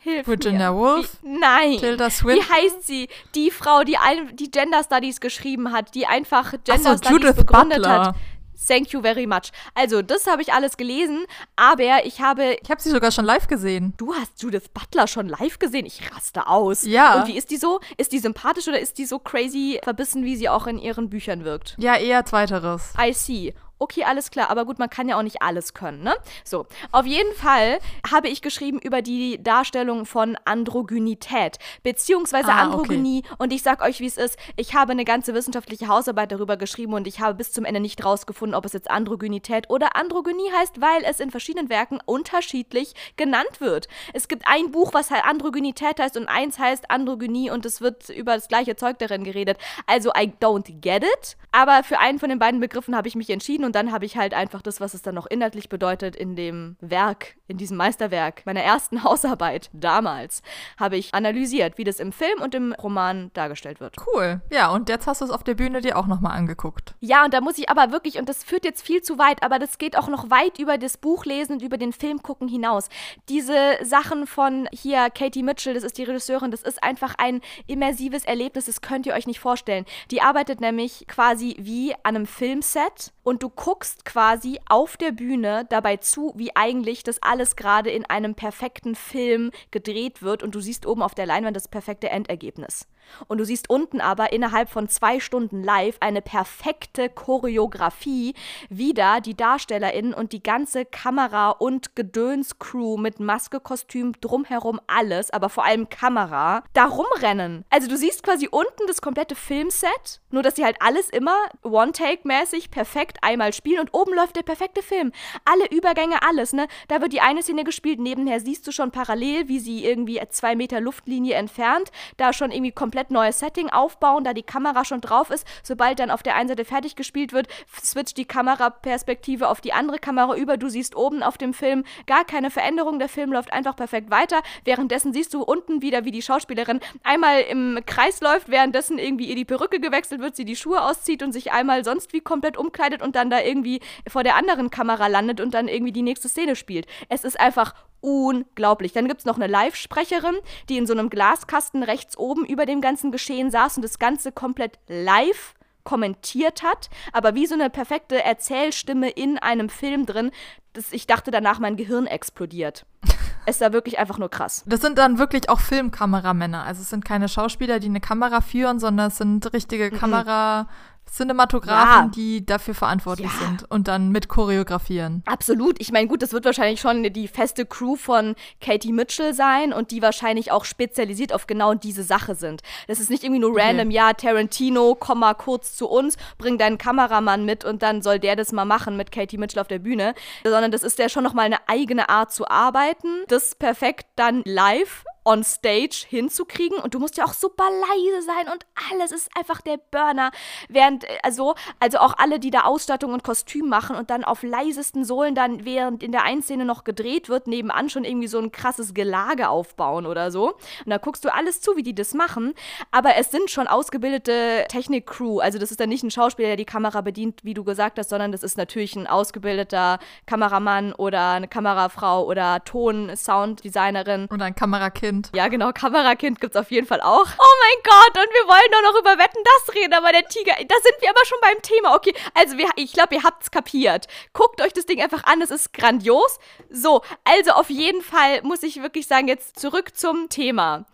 Hilf Virginia mir. Woolf? Wie, nein. Tilda Swinton? Wie heißt sie? Die Frau, die, ein, die Gender Studies geschrieben hat, die einfach Gender so, Studies Judith begründet Butler. hat. Thank you very much. Also, das habe ich alles gelesen, aber ich habe. Ich habe sie sogar schon live gesehen. Du hast Judith Butler schon live gesehen? Ich raste aus. Ja. Und wie ist die so? Ist die sympathisch oder ist die so crazy verbissen, wie sie auch in ihren Büchern wirkt? Ja, eher zweiteres. I see okay, alles klar, aber gut, man kann ja auch nicht alles können, ne? So, auf jeden Fall habe ich geschrieben über die Darstellung von Androgynität, beziehungsweise ah, Androgynie. Okay. Und ich sag euch, wie es ist. Ich habe eine ganze wissenschaftliche Hausarbeit darüber geschrieben und ich habe bis zum Ende nicht rausgefunden, ob es jetzt Androgynität oder Androgynie heißt, weil es in verschiedenen Werken unterschiedlich genannt wird. Es gibt ein Buch, was halt Androgynität heißt und eins heißt Androgynie und es wird über das gleiche Zeug darin geredet. Also, I don't get it. Aber für einen von den beiden Begriffen habe ich mich entschieden und dann habe ich halt einfach das, was es dann noch inhaltlich bedeutet, in dem Werk, in diesem Meisterwerk, meiner ersten (laughs) Hausarbeit damals, habe ich analysiert, wie das im Film und im Roman dargestellt wird. Cool. Ja, und jetzt hast du es auf der Bühne dir auch nochmal angeguckt. Ja, und da muss ich aber wirklich, und das führt jetzt viel zu weit, aber das geht auch noch weit über das Buch lesen und über den Film gucken hinaus. Diese Sachen von hier, Katie Mitchell, das ist die Regisseurin, das ist einfach ein immersives Erlebnis, das könnt ihr euch nicht vorstellen. Die arbeitet nämlich quasi wie an einem Filmset und du guckst quasi auf der Bühne dabei zu, wie eigentlich das alles gerade in einem perfekten Film gedreht wird und du siehst oben auf der Leinwand das perfekte Endergebnis. Und du siehst unten aber innerhalb von zwei Stunden live eine perfekte Choreografie, wie da die DarstellerInnen und die ganze Kamera- und Gedöns-Crew mit Maske, Kostüm, drumherum alles, aber vor allem Kamera, da rumrennen. Also du siehst quasi unten das komplette Filmset, nur dass sie halt alles immer One-Take-mäßig perfekt einmal spielen und oben läuft der perfekte Film. Alle Übergänge, alles, ne? Da wird die eine Szene gespielt, nebenher siehst du schon parallel, wie sie irgendwie zwei Meter Luftlinie entfernt, da schon irgendwie komplett komplett neues Setting aufbauen, da die Kamera schon drauf ist. Sobald dann auf der einen Seite fertig gespielt wird, switcht die Kameraperspektive auf die andere Kamera über. Du siehst oben auf dem Film gar keine Veränderung. Der Film läuft einfach perfekt weiter. Währenddessen siehst du unten wieder, wie die Schauspielerin einmal im Kreis läuft, währenddessen irgendwie ihr die Perücke gewechselt wird, sie die Schuhe auszieht und sich einmal sonst wie komplett umkleidet und dann da irgendwie vor der anderen Kamera landet und dann irgendwie die nächste Szene spielt. Es ist einfach unglaublich. Dann gibt es noch eine Live-Sprecherin, die in so einem Glaskasten rechts oben über dem ganzen Geschehen saß und das Ganze komplett live kommentiert hat, aber wie so eine perfekte Erzählstimme in einem Film drin, dass ich dachte danach, mein Gehirn explodiert. (laughs) es war wirklich einfach nur krass. Das sind dann wirklich auch Filmkameramänner. Also es sind keine Schauspieler, die eine Kamera führen, sondern es sind richtige mhm. Kamera. Cinematografen, ja. die dafür verantwortlich ja. sind und dann mit choreografieren. Absolut. Ich meine, gut, das wird wahrscheinlich schon die feste Crew von Katie Mitchell sein und die wahrscheinlich auch spezialisiert auf genau diese Sache sind. Das ist nicht irgendwie nur random, okay. ja, Tarantino, komm mal kurz zu uns, bring deinen Kameramann mit und dann soll der das mal machen mit Katie Mitchell auf der Bühne, sondern das ist ja schon nochmal eine eigene Art zu arbeiten, das perfekt dann live on stage hinzukriegen. Und du musst ja auch super leise sein und alles ist einfach der Burner. Während, also, also auch alle, die da Ausstattung und Kostüm machen und dann auf leisesten Sohlen dann, während in der einen Szene noch gedreht wird, nebenan schon irgendwie so ein krasses Gelage aufbauen oder so. Und da guckst du alles zu, wie die das machen. Aber es sind schon ausgebildete Technik-Crew. Also das ist dann nicht ein Schauspieler, der die Kamera bedient, wie du gesagt hast, sondern das ist natürlich ein ausgebildeter Kameramann oder eine Kamerafrau oder Ton-Sound-Designerin. Oder ein Kamerakind. Ja, genau, Kamerakind gibt es auf jeden Fall auch. Oh mein Gott, und wir wollen doch noch über Wetten das reden, aber der Tiger, da sind wir aber schon beim Thema. Okay, also wir, ich glaube, ihr habt es kapiert. Guckt euch das Ding einfach an, es ist grandios. So, also auf jeden Fall muss ich wirklich sagen, jetzt zurück zum Thema.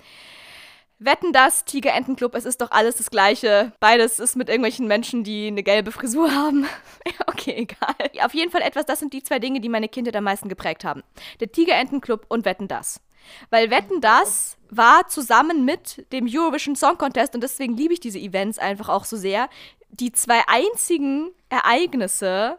Wetten das, Tiger Entenclub, es ist doch alles das Gleiche. Beides ist mit irgendwelchen Menschen, die eine gelbe Frisur haben. (laughs) okay, egal. Auf jeden Fall etwas, das sind die zwei Dinge, die meine Kindheit am meisten geprägt haben. Der Tiger Entenclub und Wetten das. Weil Wetten das war zusammen mit dem Eurovision Song Contest und deswegen liebe ich diese Events einfach auch so sehr, die zwei einzigen Ereignisse,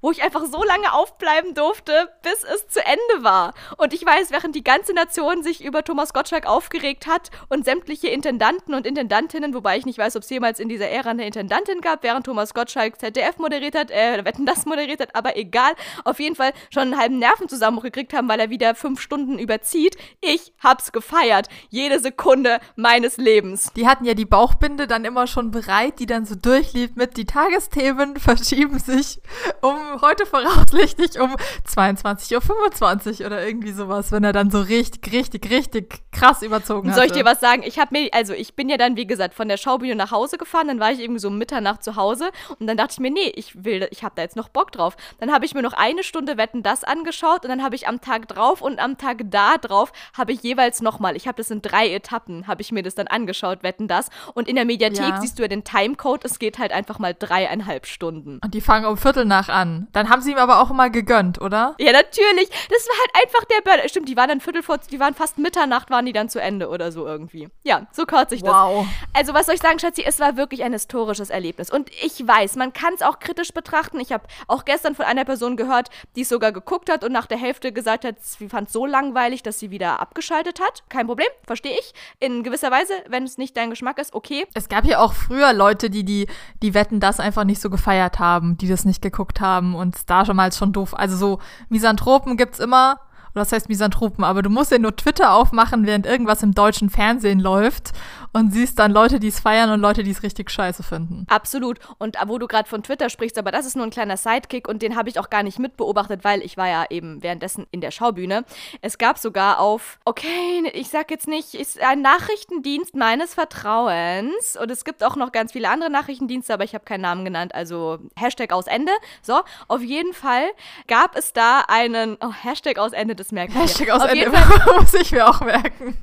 wo ich einfach so lange aufbleiben durfte, bis es zu Ende war. Und ich weiß, während die ganze Nation sich über Thomas Gottschalk aufgeregt hat und sämtliche Intendanten und Intendantinnen, wobei ich nicht weiß, ob es jemals in dieser Ära eine Intendantin gab, während Thomas Gottschalk ZDF moderiert hat, äh, Wetten das moderiert hat, aber egal, auf jeden Fall schon einen halben Nervenzusammenbruch gekriegt haben, weil er wieder fünf Stunden überzieht. Ich hab's gefeiert. Jede Sekunde meines Lebens. Die hatten ja die Bauchbinde dann immer schon bereit, die dann so durchlief mit die Tagesthemen verschieben sich um heute voraussichtlich um 22.25 Uhr oder irgendwie sowas, wenn er dann so richtig, richtig, richtig krass überzogen hat. Soll ich dir was sagen? Ich habe mir, also ich bin ja dann, wie gesagt, von der Schaubühne nach Hause gefahren, dann war ich irgendwie so um Mitternacht zu Hause und dann dachte ich mir, nee, ich will, ich habe da jetzt noch Bock drauf. Dann habe ich mir noch eine Stunde Wetten das angeschaut und dann habe ich am Tag drauf und am Tag da drauf habe ich jeweils nochmal, ich habe das in drei Etappen, habe ich mir das dann angeschaut, Wetten das. Und in der Mediathek ja. siehst du ja den Timecode, es geht halt einfach mal dreieinhalb Stunden. Und die fangen um Viertel nach an. Dann haben sie ihm aber auch mal gegönnt, oder? Ja, natürlich. Das war halt einfach der Burner. Stimmt, die waren dann Viertel vor, die waren fast Mitternacht, waren die dann zu Ende oder so irgendwie. Ja, so kürzt sich das. Wow. Also, was soll ich sagen, Schatzi? Es war wirklich ein historisches Erlebnis. Und ich weiß, man kann es auch kritisch betrachten. Ich habe auch gestern von einer Person gehört, die es sogar geguckt hat und nach der Hälfte gesagt hat, sie fand es so langweilig, dass sie wieder abgeschaltet hat. Kein Problem, verstehe ich. In gewisser Weise, wenn es nicht dein Geschmack ist, okay. Es gab ja auch früher Leute, die die, die Wetten das einfach nicht so gefeiert haben, die das nicht geguckt haben und da schon mal schon doof. Also so Misanthropen gibt's immer oder das heißt Misanthropen, aber du musst ja nur Twitter aufmachen, während irgendwas im deutschen Fernsehen läuft und siehst dann Leute, die es feiern und Leute, die es richtig scheiße finden. Absolut. Und wo du gerade von Twitter sprichst, aber das ist nur ein kleiner Sidekick und den habe ich auch gar nicht mitbeobachtet, weil ich war ja eben währenddessen in der Schaubühne. Es gab sogar auf, okay, ich sag jetzt nicht, ist ein Nachrichtendienst meines Vertrauens und es gibt auch noch ganz viele andere Nachrichtendienste, aber ich habe keinen Namen genannt, also Hashtag aus Ende. So, auf jeden Fall gab es da einen, oh, Hashtag aus Ende, das merke ich. Hashtag aus Ende, (laughs) muss ich mir auch merken.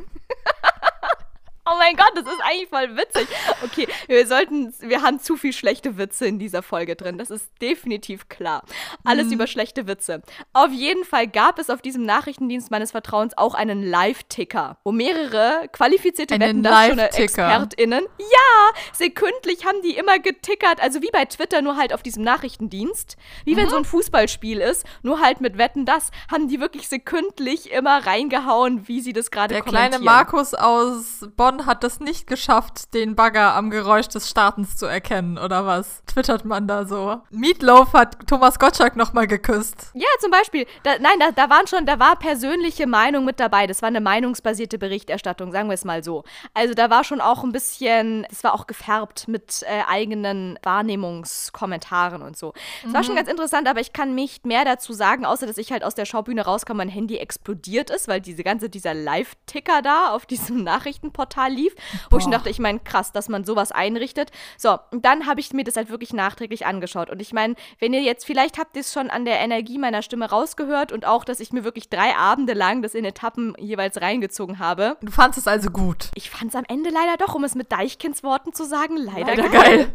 Oh mein Gott, das ist eigentlich voll witzig. Okay, wir sollten, wir haben zu viel schlechte Witze in dieser Folge drin. Das ist definitiv klar. Alles mhm. über schlechte Witze. Auf jeden Fall gab es auf diesem Nachrichtendienst meines Vertrauens auch einen Live-Ticker, wo mehrere qualifizierte Wetten das ExpertInnen, ja, sekündlich haben die immer getickert, also wie bei Twitter, nur halt auf diesem Nachrichtendienst. Wie mhm. wenn so ein Fußballspiel ist, nur halt mit Wetten das, haben die wirklich sekündlich immer reingehauen, wie sie das gerade kommentieren. Der kleine Markus aus Bonn John hat es nicht geschafft, den Bagger am Geräusch des Startens zu erkennen, oder was? Twittert man da so. Meatloaf hat Thomas Gottschalk nochmal geküsst. Ja, zum Beispiel. Da, nein, da, da waren schon, da war persönliche Meinung mit dabei. Das war eine meinungsbasierte Berichterstattung, sagen wir es mal so. Also da war schon auch ein bisschen, es war auch gefärbt mit äh, eigenen Wahrnehmungskommentaren und so. Es mhm. war schon mhm. ganz interessant, aber ich kann nicht mehr dazu sagen, außer dass ich halt aus der Schaubühne rauskam, mein Handy explodiert ist, weil diese ganze, dieser Live-Ticker da auf diesem (laughs) Nachrichtenportal total lief, wo Boah. ich schon dachte, ich meine, krass, dass man sowas einrichtet. So, und dann habe ich mir das halt wirklich nachträglich angeschaut. Und ich meine, wenn ihr jetzt, vielleicht habt ihr es schon an der Energie meiner Stimme rausgehört und auch, dass ich mir wirklich drei Abende lang das in Etappen jeweils reingezogen habe. Du fandest es also gut? Ich fand es am Ende leider doch, um es mit Deichkinds Worten zu sagen, leider, leider geil. geil.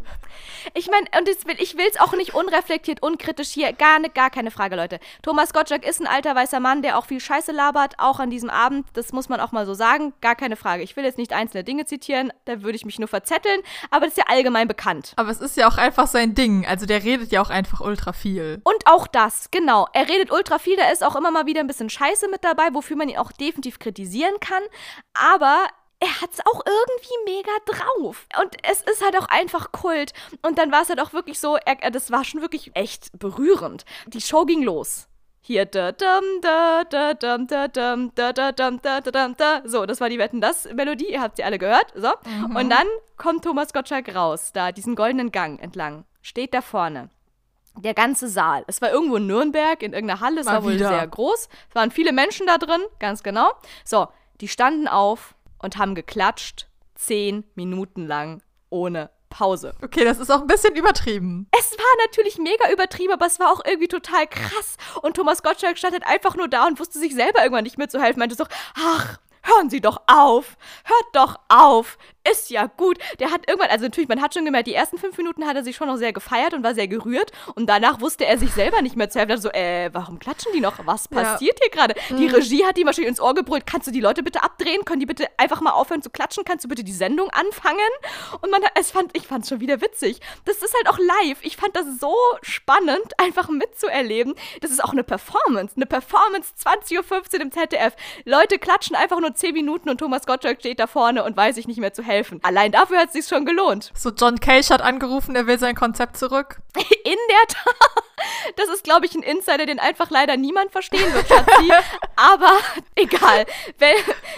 Ich meine, und ich will es auch nicht unreflektiert, unkritisch hier. Gar, ne, gar keine Frage, Leute. Thomas Gottschalk ist ein alter weißer Mann, der auch viel Scheiße labert, auch an diesem Abend. Das muss man auch mal so sagen. Gar keine Frage. Ich will jetzt nicht einzelne Dinge zitieren, da würde ich mich nur verzetteln, aber das ist ja allgemein bekannt. Aber es ist ja auch einfach sein Ding. Also der redet ja auch einfach ultra viel. Und auch das, genau. Er redet ultra viel, da ist auch immer mal wieder ein bisschen Scheiße mit dabei, wofür man ihn auch definitiv kritisieren kann. Aber er hat es auch irgendwie mega drauf. Und es ist halt auch einfach Kult. Und dann war es halt auch wirklich so, er, das war schon wirklich echt berührend. Die Show ging los. Hier, da, dum, da, da, dum, da, dum, da, da, dum, da, da, dum, da. So, das war die Wetten, das Melodie. Ihr habt sie alle gehört. So. Mhm. Und dann kommt Thomas Gottschalk raus, da, diesen goldenen Gang entlang. Steht da vorne der ganze Saal. Es war irgendwo in Nürnberg, in irgendeiner Halle, es war wohl sehr groß. Es waren viele Menschen da drin, ganz genau. So, die standen auf und haben geklatscht, zehn Minuten lang, ohne Pause. Okay, das ist auch ein bisschen übertrieben. Es war natürlich mega übertrieben, aber es war auch irgendwie total krass. Und Thomas Gottschalk stand halt einfach nur da und wusste sich selber irgendwann nicht mehr zu helfen. Meinte so, ach, hören Sie doch auf, hört doch auf ist ja gut. Der hat irgendwann, also natürlich, man hat schon gemerkt, die ersten fünf Minuten hat er sich schon noch sehr gefeiert und war sehr gerührt. Und danach wusste er sich selber nicht mehr zu helfen. So, äh, warum klatschen die noch? Was passiert ja. hier gerade? Mhm. Die Regie hat ihm wahrscheinlich ins Ohr gebrüllt. Kannst du die Leute bitte abdrehen? Können die bitte einfach mal aufhören zu klatschen? Kannst du bitte die Sendung anfangen? Und man, es fand, ich fand es schon wieder witzig. Das ist halt auch live. Ich fand das so spannend, einfach mitzuerleben. Das ist auch eine Performance. Eine Performance 20.15 Uhr im ZDF. Leute klatschen einfach nur 10 Minuten und Thomas Gottschalk steht da vorne und weiß sich nicht mehr zu helfen helfen. Allein dafür hat es sich schon gelohnt. So, John Cage hat angerufen, er will sein Konzept zurück. (laughs) In der Tat. Das ist, glaube ich, ein Insider, den einfach leider niemand verstehen wird, Schatzi. (laughs) Aber egal. Wenn,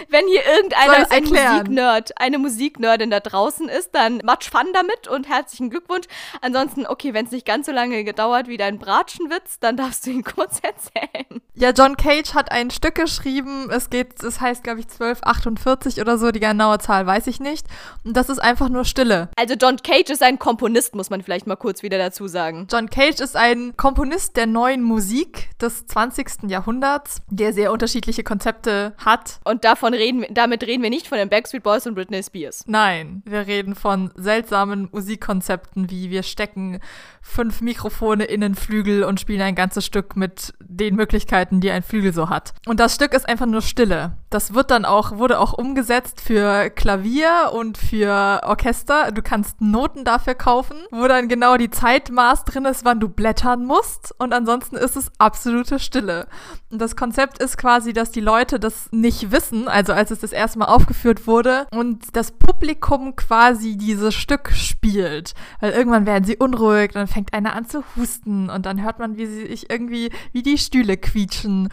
wenn hier irgendeiner ein Musiknerd, eine Musiknerdin da draußen ist, dann much fun damit und herzlichen Glückwunsch. Ansonsten, okay, wenn es nicht ganz so lange gedauert wie dein Bratschenwitz, dann darfst du ihn kurz (laughs) erzählen. Ja, John Cage hat ein Stück geschrieben. Es geht, es heißt, glaube ich, 1248 oder so. Die genaue Zahl weiß ich nicht. Und das ist einfach nur Stille. Also John Cage ist ein Komponist, muss man vielleicht mal kurz wieder dazu sagen. John Cage ist ein Komponist der neuen Musik des 20. Jahrhunderts, der sehr unterschiedliche Konzepte hat. Und davon reden, damit reden wir nicht von den Backstreet Boys und Britney Spears. Nein, wir reden von seltsamen Musikkonzepten, wie wir stecken fünf Mikrofone in den Flügel und spielen ein ganzes Stück mit den Möglichkeiten, die ein Flügel so hat. Und das Stück ist einfach nur Stille. Das wird dann auch, wurde auch umgesetzt für Klavier und für Orchester. Du kannst Noten dafür kaufen, wo dann genau die Zeitmaß drin ist, wann du blättern musst. Und ansonsten ist es absolute Stille. Und das Konzept ist quasi, dass die Leute das nicht wissen, also als es das erste Mal aufgeführt wurde und das Publikum quasi dieses Stück spielt. Weil irgendwann werden sie unruhig, dann fängt einer an zu husten und dann hört man, wie sie sich irgendwie, wie die Stühle quietschen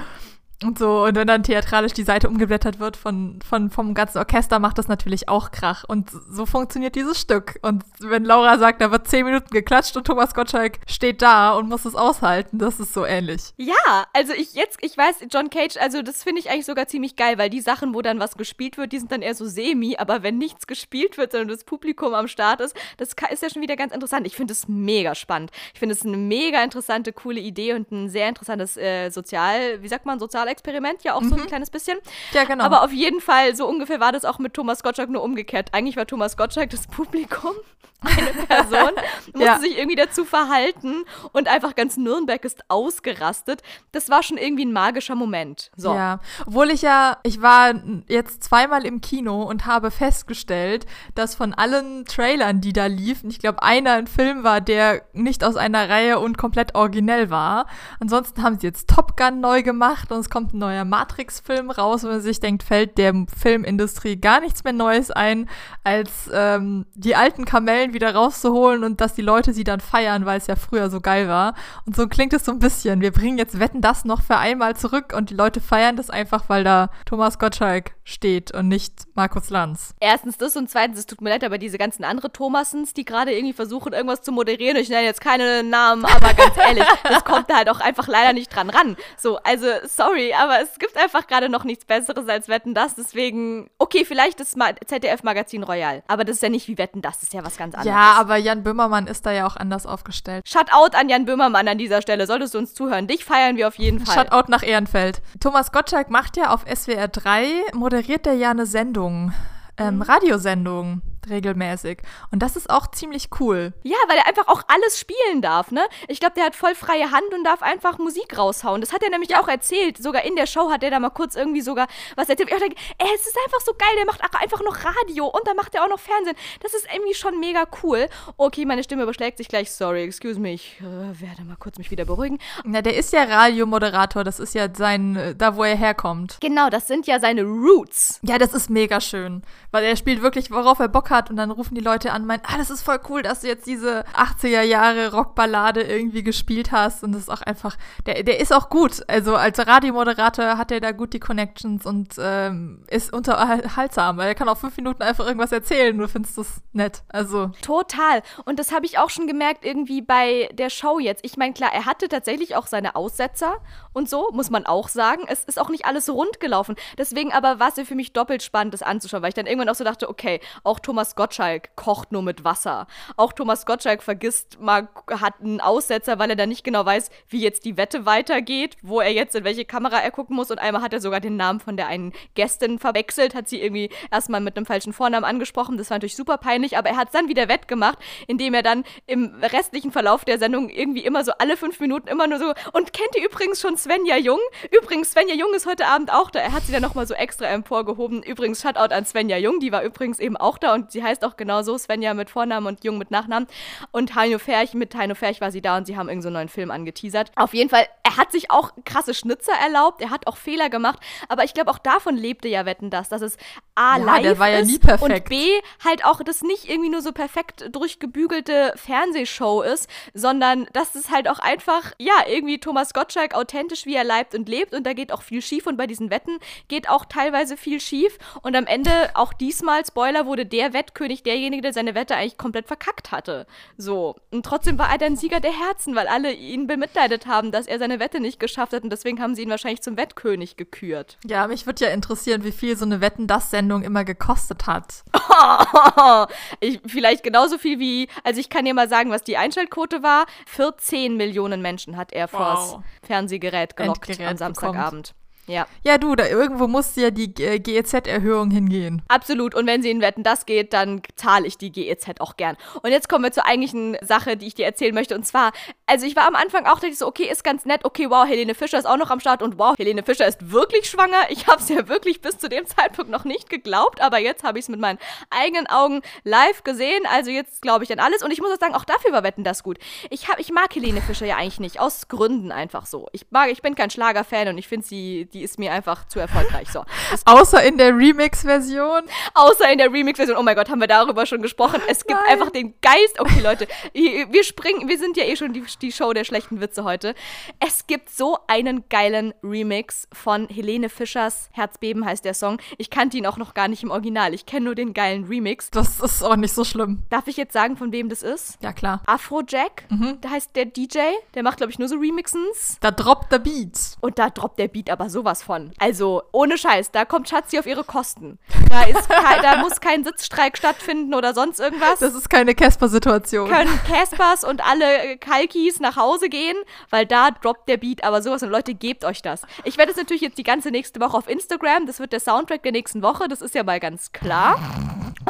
und so, und wenn dann theatralisch die Seite umgeblättert wird von, von, vom ganzen Orchester, macht das natürlich auch Krach. Und so funktioniert dieses Stück. Und wenn Laura sagt, da wird zehn Minuten geklatscht und Thomas Gottschalk steht da und muss es aushalten, das ist so ähnlich. Ja, also ich jetzt, ich weiß, John Cage, also das finde ich eigentlich sogar ziemlich geil, weil die Sachen, wo dann was gespielt wird, die sind dann eher so semi, aber wenn nichts gespielt wird, sondern das Publikum am Start ist, das ist ja schon wieder ganz interessant. Ich finde es mega spannend. Ich finde es eine mega interessante, coole Idee und ein sehr interessantes äh, Sozial, wie sagt man, sozial Experiment ja auch mhm. so ein mhm. kleines bisschen. Ja, genau. Aber auf jeden Fall, so ungefähr war das auch mit Thomas Gottschalk nur umgekehrt. Eigentlich war Thomas Gottschalk das Publikum, (laughs) eine Person, (laughs) musste ja. sich irgendwie dazu verhalten und einfach ganz Nürnberg ist ausgerastet. Das war schon irgendwie ein magischer Moment. So. Ja, obwohl ich ja, ich war jetzt zweimal im Kino und habe festgestellt, dass von allen Trailern, die da liefen, ich glaube, einer ein Film war, der nicht aus einer Reihe und komplett originell war. Ansonsten haben sie jetzt Top Gun neu gemacht und es kommt kommt ein neuer Matrix-Film raus, wo man sich denkt, fällt der Filmindustrie gar nichts mehr Neues ein, als ähm, die alten Kamellen wieder rauszuholen und dass die Leute sie dann feiern, weil es ja früher so geil war. Und so klingt es so ein bisschen. Wir bringen jetzt Wetten das noch für einmal zurück und die Leute feiern das einfach, weil da Thomas Gottschalk steht und nicht Markus Lanz. Erstens das und zweitens, es tut mir leid, aber diese ganzen andere Thomassens, die gerade irgendwie versuchen, irgendwas zu moderieren, ich nenne jetzt keine Namen, aber ganz ehrlich, (laughs) das kommt da halt auch einfach leider nicht dran ran. So, also sorry, aber es gibt einfach gerade noch nichts Besseres als Wetten das. Deswegen, okay, vielleicht das ZDF-Magazin Royal. Aber das ist ja nicht wie Wetten das, das ist ja was ganz anderes. Ja, aber Jan Böhmermann ist da ja auch anders aufgestellt. Shoutout an Jan Böhmermann an dieser Stelle. Solltest du uns zuhören. Dich feiern wir auf jeden Fall. Shoutout nach Ehrenfeld. Thomas Gottschalk macht ja auf SWR 3, moderiert er ja eine Sendung. Ähm, mhm. Radiosendung. Regelmäßig. Und das ist auch ziemlich cool. Ja, weil er einfach auch alles spielen darf, ne? Ich glaube, der hat voll freie Hand und darf einfach Musik raushauen. Das hat er nämlich ja. auch erzählt. Sogar in der Show hat er da mal kurz irgendwie sogar was erzählt. Ich denke, ey, es ist einfach so geil. Der macht einfach noch Radio und dann macht er auch noch Fernsehen. Das ist irgendwie schon mega cool. Okay, meine Stimme überschlägt sich gleich. Sorry, excuse me. Ich äh, werde mal kurz mich wieder beruhigen. Na, der ist ja Radiomoderator. Das ist ja sein, äh, da wo er herkommt. Genau, das sind ja seine Roots. Ja, das ist mega schön. Weil er spielt wirklich, worauf er Bock hat. Und dann rufen die Leute an und meinen, ah, das ist voll cool, dass du jetzt diese 80er Jahre Rockballade irgendwie gespielt hast. Und das ist auch einfach, der, der ist auch gut. Also als Radiomoderator hat er da gut die Connections und ähm, ist unterhaltsam. Weil er kann auch fünf Minuten einfach irgendwas erzählen. Du findest das nett. Also. Total. Und das habe ich auch schon gemerkt irgendwie bei der Show jetzt. Ich meine, klar, er hatte tatsächlich auch seine Aussetzer und so, muss man auch sagen. Es ist auch nicht alles rund gelaufen. Deswegen aber war es für mich doppelt spannend, das anzuschauen, weil ich dann irgendwann auch so dachte, okay, auch Thomas Gottschalk kocht nur mit Wasser. Auch Thomas Gottschalk vergisst mal, hat einen Aussetzer, weil er dann nicht genau weiß, wie jetzt die Wette weitergeht, wo er jetzt in welche Kamera er gucken muss. Und einmal hat er sogar den Namen von der einen Gästin verwechselt, hat sie irgendwie erstmal mit einem falschen Vornamen angesprochen. Das war natürlich super peinlich, aber er hat es dann wieder wettgemacht, indem er dann im restlichen Verlauf der Sendung irgendwie immer so alle fünf Minuten immer nur so, und kennt ihr übrigens schon Svenja Jung? Übrigens, Svenja Jung ist heute Abend auch da. Er hat sie dann nochmal so extra emporgehoben. Übrigens, Shoutout an Svenja Jung, die war übrigens eben auch da und sie heißt auch genau so, Svenja mit Vornamen und Jung mit Nachnamen. Und Heino Ferch, mit Heino Ferch war sie da und sie haben irgendeinen so neuen Film angeteasert. Auf jeden Fall, er hat sich auch krasse Schnitzer erlaubt, er hat auch Fehler gemacht, aber ich glaube, auch davon lebte ja Wetten das, dass es A, ja, live ja ist nie perfekt. und B, halt auch das nicht irgendwie nur so perfekt durchgebügelte Fernsehshow ist, sondern dass es halt auch einfach, ja, irgendwie Thomas Gottschalk authentisch, wie er leibt und lebt und da geht auch viel schief und bei diesen Wetten geht auch teilweise viel schief und am Ende auch diesmal, Spoiler, wurde der Wettkönig derjenige, der seine Wette eigentlich komplett verkackt hatte. So. Und trotzdem war er dann Sieger der Herzen, weil alle ihn bemitleidet haben, dass er seine Wette nicht geschafft hat und deswegen haben sie ihn wahrscheinlich zum Wettkönig gekürt. Ja, mich würde ja interessieren, wie viel so eine Wetten-Das-Sendung immer gekostet hat. (laughs) ich, vielleicht genauso viel wie, also ich kann dir mal sagen, was die Einschaltquote war. 14 Millionen Menschen hat er wow. vors Fernsehgerät gelockt Endgerät am Samstagabend. Bekommt. Ja. Ja, du, da irgendwo muss ja die äh, GEZ-Erhöhung hingehen. Absolut. Und wenn sie in Wetten das geht, dann zahle ich die GEZ auch gern. Und jetzt kommen wir zur eigentlichen Sache, die ich dir erzählen möchte. Und zwar, also ich war am Anfang auch, dachte ich so, okay, ist ganz nett. Okay, wow, Helene Fischer ist auch noch am Start. Und wow, Helene Fischer ist wirklich schwanger. Ich habe es ja wirklich bis zu dem Zeitpunkt noch nicht geglaubt. Aber jetzt habe ich es mit meinen eigenen Augen live gesehen. Also jetzt glaube ich an alles. Und ich muss auch sagen, auch dafür war Wetten das gut. Ich, hab, ich mag Helene Fischer ja eigentlich nicht. Aus Gründen einfach so. Ich mag, ich bin kein Schlagerfan und ich finde sie, die die ist mir einfach zu erfolgreich. So. Außer in der Remix-Version. Außer in der Remix-Version. Oh mein Gott, haben wir darüber schon gesprochen. Es gibt Nein. einfach den Geist. Okay, Leute, wir springen, wir sind ja eh schon die, die Show der schlechten Witze heute. Es gibt so einen geilen Remix von Helene Fischers Herzbeben heißt der Song. Ich kannte ihn auch noch gar nicht im Original. Ich kenne nur den geilen Remix. Das ist auch nicht so schlimm. Darf ich jetzt sagen, von wem das ist? Ja, klar. Afrojack. Mhm. Da heißt der DJ. Der macht, glaube ich, nur so Remixens. Da droppt der Beat. Und da droppt der Beat aber sowas von. Also, ohne Scheiß, da kommt Schatzi auf ihre Kosten. Da, ist kein, da muss kein Sitzstreik stattfinden oder sonst irgendwas. Das ist keine Casper-Situation. Können Caspers und alle Kalkis nach Hause gehen, weil da droppt der Beat aber sowas. Und Leute, gebt euch das. Ich werde es natürlich jetzt die ganze nächste Woche auf Instagram. Das wird der Soundtrack der nächsten Woche. Das ist ja mal ganz klar.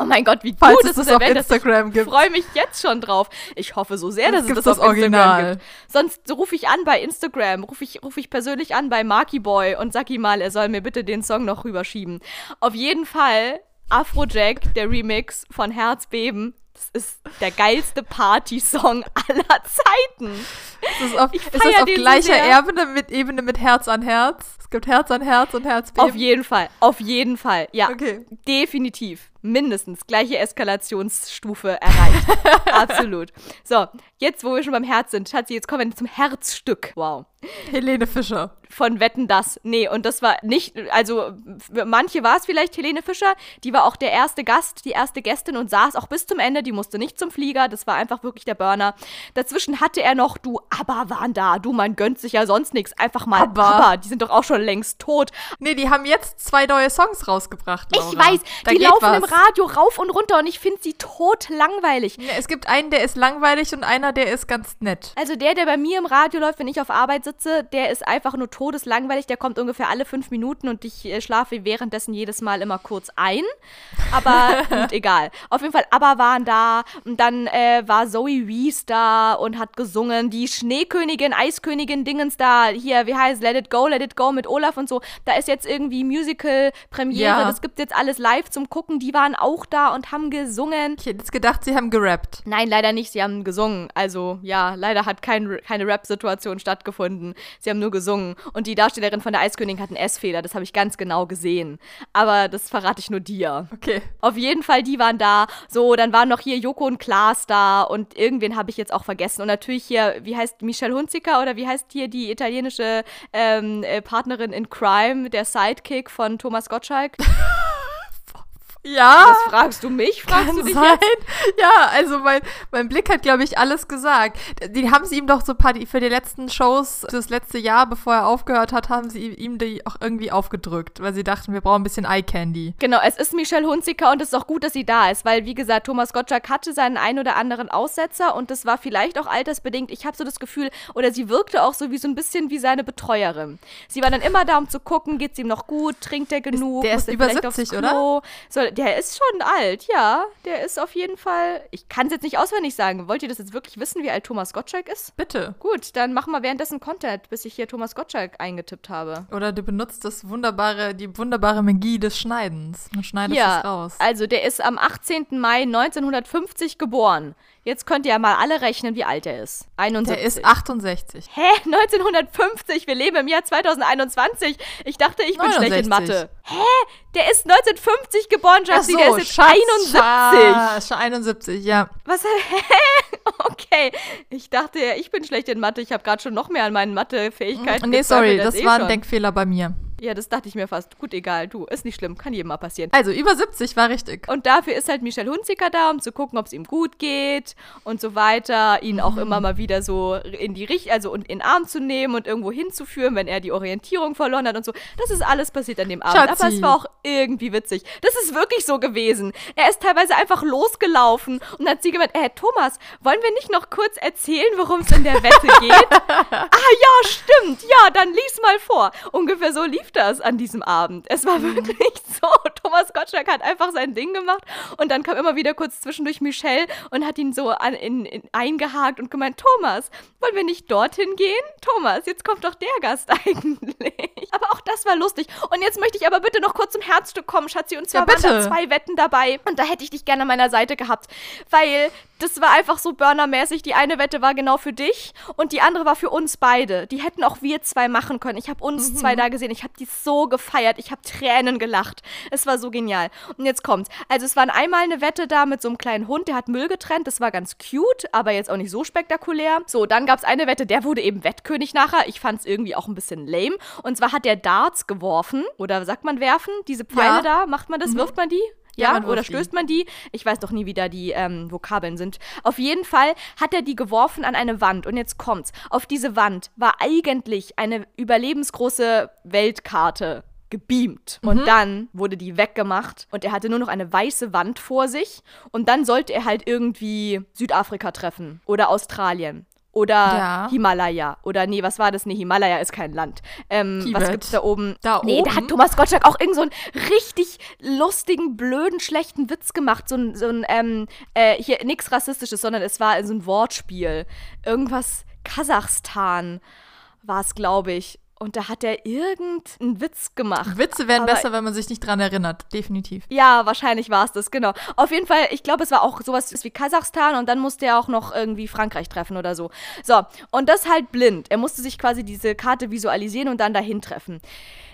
Oh mein Gott, wie Falls gut es das auf Instagram ich gibt. Ich freue mich jetzt schon drauf. Ich hoffe so sehr, dass es das, das auf Original. Instagram gibt. Sonst rufe ich an bei Instagram, rufe ich, ruf ich persönlich an bei Marky Boy und sag ihm mal, er soll mir bitte den Song noch rüberschieben. Auf jeden Fall Afrojack, der Remix von Herzbeben. Das ist der geilste Party-Song (laughs) aller Zeiten. Ist das auf, ist das auf gleicher Ebene mit, Ebene mit Herz an Herz? Es gibt Herz an Herz und Herzbeben. Auf jeden Fall, auf jeden Fall. Ja, okay. definitiv mindestens gleiche Eskalationsstufe erreicht. (laughs) Absolut. So, jetzt, wo wir schon beim Herz sind, Schatzi, jetzt kommen wir zum Herzstück. Wow. Helene Fischer. Von Wetten das. Nee, und das war nicht, also manche war es vielleicht Helene Fischer, die war auch der erste Gast, die erste Gästin und saß auch bis zum Ende, die musste nicht zum Flieger, das war einfach wirklich der Burner. Dazwischen hatte er noch, du, aber waren da, du, man gönnt sich ja sonst nichts, einfach mal aber. aber. die sind doch auch schon längst tot. Nee, die haben jetzt zwei neue Songs rausgebracht, Laura. Ich weiß, da die laufen was. im Radio rauf und runter und ich finde sie tot langweilig. Es gibt einen, der ist langweilig und einer, der ist ganz nett. Also der, der bei mir im Radio läuft, wenn ich auf Arbeit sitze, der ist einfach nur todeslangweilig. Der kommt ungefähr alle fünf Minuten und ich äh, schlafe währenddessen jedes Mal immer kurz ein. Aber (laughs) gut, egal. Auf jeden Fall, aber waren da und dann äh, war Zoe Wees da und hat gesungen. Die Schneekönigin, Eiskönigin Dingens da, hier, wie heißt Let It Go, Let It Go mit Olaf und so. Da ist jetzt irgendwie Musical-Premiere. Ja. Das gibt jetzt alles live zum Gucken. Die waren auch da und haben gesungen. Ich hätte jetzt gedacht, sie haben gerappt. Nein, leider nicht. Sie haben gesungen. Also ja, leider hat kein, keine Rap-Situation stattgefunden. Sie haben nur gesungen. Und die Darstellerin von der Eiskönigin hat einen S-Fehler. Das habe ich ganz genau gesehen. Aber das verrate ich nur dir. Okay. Auf jeden Fall, die waren da. So, dann waren noch hier Joko und Klaas da. Und irgendwen habe ich jetzt auch vergessen. Und natürlich hier, wie heißt Michelle Hunziker oder wie heißt hier die italienische ähm, äh, Partnerin in Crime, der Sidekick von Thomas Gottschalk? (laughs) Ja. Was fragst du mich? Fragst Kann du dich sein. jetzt? Ja, also mein, mein Blick hat, glaube ich, alles gesagt. Die haben sie ihm doch so paar, für die letzten Shows, das letzte Jahr, bevor er aufgehört hat, haben sie ihm die auch irgendwie aufgedrückt, weil sie dachten, wir brauchen ein bisschen Eye Candy. Genau, es ist Michelle Hunziker und es ist auch gut, dass sie da ist, weil, wie gesagt, Thomas Gottschalk hatte seinen ein oder anderen Aussetzer und das war vielleicht auch altersbedingt. Ich habe so das Gefühl, oder sie wirkte auch so wie so ein bisschen wie seine Betreuerin. Sie war dann immer da, um zu gucken, geht es ihm noch gut, trinkt er genug, ist, der ist er über 70, oder? Soll, der ist schon alt, ja. Der ist auf jeden Fall. Ich kann es jetzt nicht auswendig sagen. Wollt ihr das jetzt wirklich wissen, wie alt Thomas Gottschalk ist? Bitte. Gut, dann machen wir währenddessen Content, bis ich hier Thomas Gottschalk eingetippt habe. Oder du benutzt das wunderbare, die wunderbare Magie des Schneidens und schneidest ja, es raus. Also, der ist am 18. Mai 1950 geboren. Jetzt könnt ihr ja mal alle rechnen, wie alt er ist. 71. Der ist 68. Hä? 1950? Wir leben im Jahr 2021. Ich dachte, ich bin 69. schlecht in Mathe. Hä? Der ist 1950 geboren, Justin. So, der ist jetzt Schatz, 71. Schatz, 71, ja. Was? (laughs) Hä? Okay. Ich dachte, ich bin schlecht in Mathe. Ich habe gerade schon noch mehr an meinen Mathefähigkeiten. Nee, sorry, das, das eh war ein schon. Denkfehler bei mir. Ja, das dachte ich mir fast. Gut, egal, du, ist nicht schlimm, kann jedem mal passieren. Also, über 70 war richtig. Und dafür ist halt Michelle Hunziker da, um zu gucken, ob es ihm gut geht und so weiter, ihn auch mhm. immer mal wieder so in die Richtung, also in den Arm zu nehmen und irgendwo hinzuführen, wenn er die Orientierung verloren hat und so. Das ist alles passiert an dem Abend. Schatzi. Aber es war auch irgendwie witzig. Das ist wirklich so gewesen. Er ist teilweise einfach losgelaufen und hat sie gemeint, äh, Thomas, wollen wir nicht noch kurz erzählen, worum es in der Wette geht? (laughs) ah, ja, stimmt. Ja, dann lies mal vor. Ungefähr so lief das an diesem Abend. Es war mhm. wirklich (laughs) so. Thomas Gottschalk hat einfach sein Ding gemacht und dann kam immer wieder kurz zwischendurch Michelle und hat ihn so an, in, in, eingehakt und gemeint, Thomas, wollen wir nicht dorthin gehen? Thomas, jetzt kommt doch der Gast (laughs) eigentlich. Aber auch das war lustig. Und jetzt möchte ich aber bitte noch kurz zum Herzstück kommen, Schatzi. Und zwar ja, waren da zwei Wetten dabei. Und da hätte ich dich gerne an meiner Seite gehabt. Weil das war einfach so burnermäßig. Die eine Wette war genau für dich und die andere war für uns beide. Die hätten auch wir zwei machen können. Ich habe uns mhm. zwei da gesehen. Ich habe die so gefeiert. Ich habe Tränen gelacht. Es war so genial. Und jetzt kommt's. Also es war einmal eine Wette da mit so einem kleinen Hund, der hat Müll getrennt. Das war ganz cute, aber jetzt auch nicht so spektakulär. So, dann gab es eine Wette, der wurde eben Wettkönig nachher. Ich fand es irgendwie auch ein bisschen lame. Und zwar hat der Darts geworfen. Oder sagt man werfen? Diese Pfeile ja. da, macht man das? Mhm. Wirft man die? Ja, ja oder stößt man die? Ich weiß doch nie, wie da die ähm, Vokabeln sind. Auf jeden Fall hat er die geworfen an eine Wand. Und jetzt kommt's. Auf diese Wand war eigentlich eine überlebensgroße Weltkarte gebeamt. Mhm. Und dann wurde die weggemacht und er hatte nur noch eine weiße Wand vor sich. Und dann sollte er halt irgendwie Südafrika treffen oder Australien. Oder ja. Himalaya. Oder nee, was war das? Nee, Himalaya ist kein Land. Ähm, was gibt's da oben? Da nee, oben? da hat Thomas Gottschalk auch irgend so einen richtig lustigen, blöden, schlechten Witz gemacht. So ein, so ein ähm, äh, hier nichts Rassistisches, sondern es war so ein Wortspiel. Irgendwas Kasachstan war es, glaube ich. Und da hat er irgendeinen Witz gemacht. Witze werden Aber besser, wenn man sich nicht dran erinnert, definitiv. Ja, wahrscheinlich war es das, genau. Auf jeden Fall, ich glaube, es war auch sowas wie Kasachstan und dann musste er auch noch irgendwie Frankreich treffen oder so. So, und das halt blind. Er musste sich quasi diese Karte visualisieren und dann dahin treffen.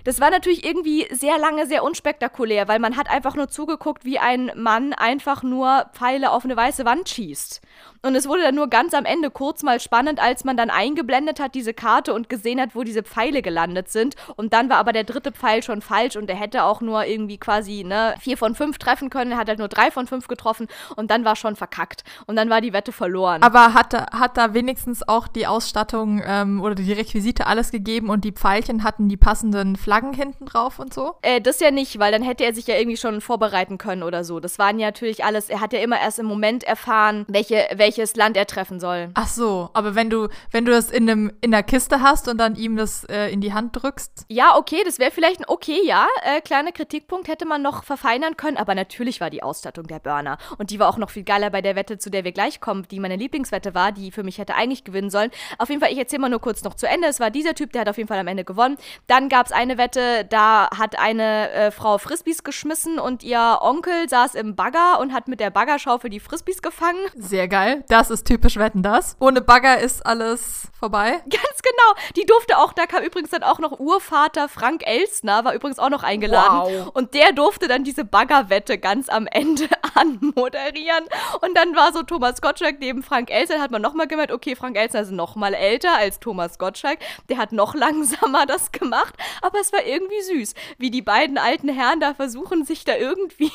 Das war natürlich irgendwie sehr lange sehr unspektakulär, weil man hat einfach nur zugeguckt, wie ein Mann einfach nur Pfeile auf eine weiße Wand schießt. Und es wurde dann nur ganz am Ende kurz mal spannend, als man dann eingeblendet hat, diese Karte und gesehen hat, wo diese Pfeile gelandet sind. Und dann war aber der dritte Pfeil schon falsch und er hätte auch nur irgendwie quasi ne, vier von fünf treffen können. Er hat halt nur drei von fünf getroffen und dann war schon verkackt. Und dann war die Wette verloren. Aber hat, hat da wenigstens auch die Ausstattung ähm, oder die Requisite alles gegeben und die Pfeilchen hatten die passenden Flaggen hinten drauf und so? Äh, das ja nicht, weil dann hätte er sich ja irgendwie schon vorbereiten können oder so. Das waren ja natürlich alles, er hat ja immer erst im Moment erfahren, welche, welches Land er treffen soll. Ach so, aber wenn du, wenn du das in, einem, in der Kiste hast und dann ihm das äh, in die Hand drückst. Ja, okay, das wäre vielleicht ein okay, ja. Äh, kleiner Kritikpunkt hätte man noch verfeinern können, aber natürlich war die Ausstattung der Burner. Und die war auch noch viel geiler bei der Wette, zu der wir gleich kommen, die meine Lieblingswette war, die für mich hätte eigentlich gewinnen sollen. Auf jeden Fall, ich erzähle mal nur kurz noch zu Ende. Es war dieser Typ, der hat auf jeden Fall am Ende gewonnen. Dann gab es eine Wette, da hat eine äh, Frau Frisbees geschmissen und ihr Onkel saß im Bagger und hat mit der Baggerschaufel die Frisbees gefangen. Sehr geil. Das ist typisch Wetten das. Ohne Bagger ist alles vorbei. (laughs) Ganz genau. Die durfte auch, da kam übrigens dann auch noch Urvater Frank Elsner, war übrigens auch noch eingeladen. Wow. Und der durfte dann diese Baggerwette ganz am Ende (laughs) anmoderieren. Und dann war so Thomas Gottschalk neben Frank Elsner, hat man nochmal gemerkt, okay, Frank Elsner ist nochmal älter als Thomas Gottschalk. Der hat noch (laughs) langsamer das gemacht. Aber es war irgendwie süß, wie die beiden alten Herren da versuchen, sich da irgendwie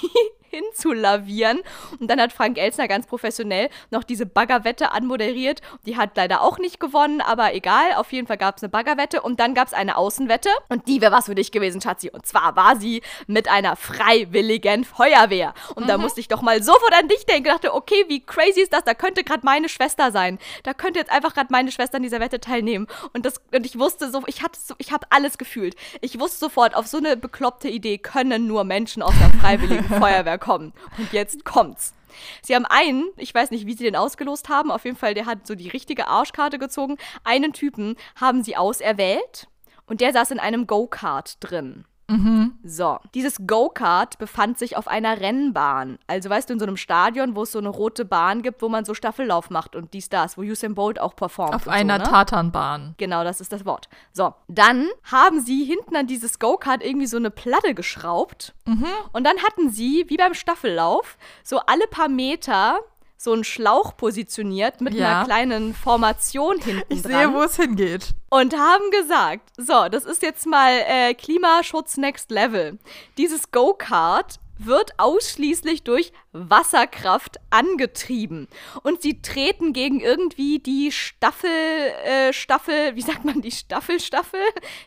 hinzulavieren. Und dann hat Frank Elsner ganz professionell noch diese Baggerwette anmoderiert. Die hat leider auch nicht gewonnen, aber egal. Auf jeden Fall gab es eine Baggerwette und dann gab es eine Außenwette. Und die wäre was für dich gewesen, Schatzi. Und zwar war sie mit einer freiwilligen Feuerwehr. Und mhm. da musste ich doch mal sofort an dich denken. Ich dachte, okay, wie crazy ist das? Da könnte gerade meine Schwester sein. Da könnte jetzt einfach gerade meine Schwester an dieser Wette teilnehmen. Und, das, und ich wusste so, ich hatte so, ich habe alles gefühlt. Ich wusste sofort, auf so eine bekloppte Idee können nur Menschen aus der freiwilligen (laughs) Feuerwehr kommen. Und jetzt kommt's. Sie haben einen, ich weiß nicht, wie sie den ausgelost haben, auf jeden Fall, der hat so die richtige Arschkarte gezogen. Einen Typen haben sie auserwählt und der saß in einem Go-Kart drin. Mhm. So, dieses Go-Kart befand sich auf einer Rennbahn. Also weißt du, in so einem Stadion, wo es so eine rote Bahn gibt, wo man so Staffellauf macht und dies, das, wo Usain Bolt auch performt. Auf einer so, ne? Tatanbahn. Genau, das ist das Wort. So, dann haben sie hinten an dieses Go-Kart irgendwie so eine Platte geschraubt. Mhm. Und dann hatten sie, wie beim Staffellauf, so alle paar Meter so einen Schlauch positioniert mit ja. einer kleinen Formation hinten Ich sehe, wo es hingeht. Und haben gesagt, so, das ist jetzt mal äh, Klimaschutz Next Level. Dieses Go-Kart wird ausschließlich durch Wasserkraft angetrieben. Und sie treten gegen irgendwie die Staffel, äh, Staffel, wie sagt man, die Staffelstaffel?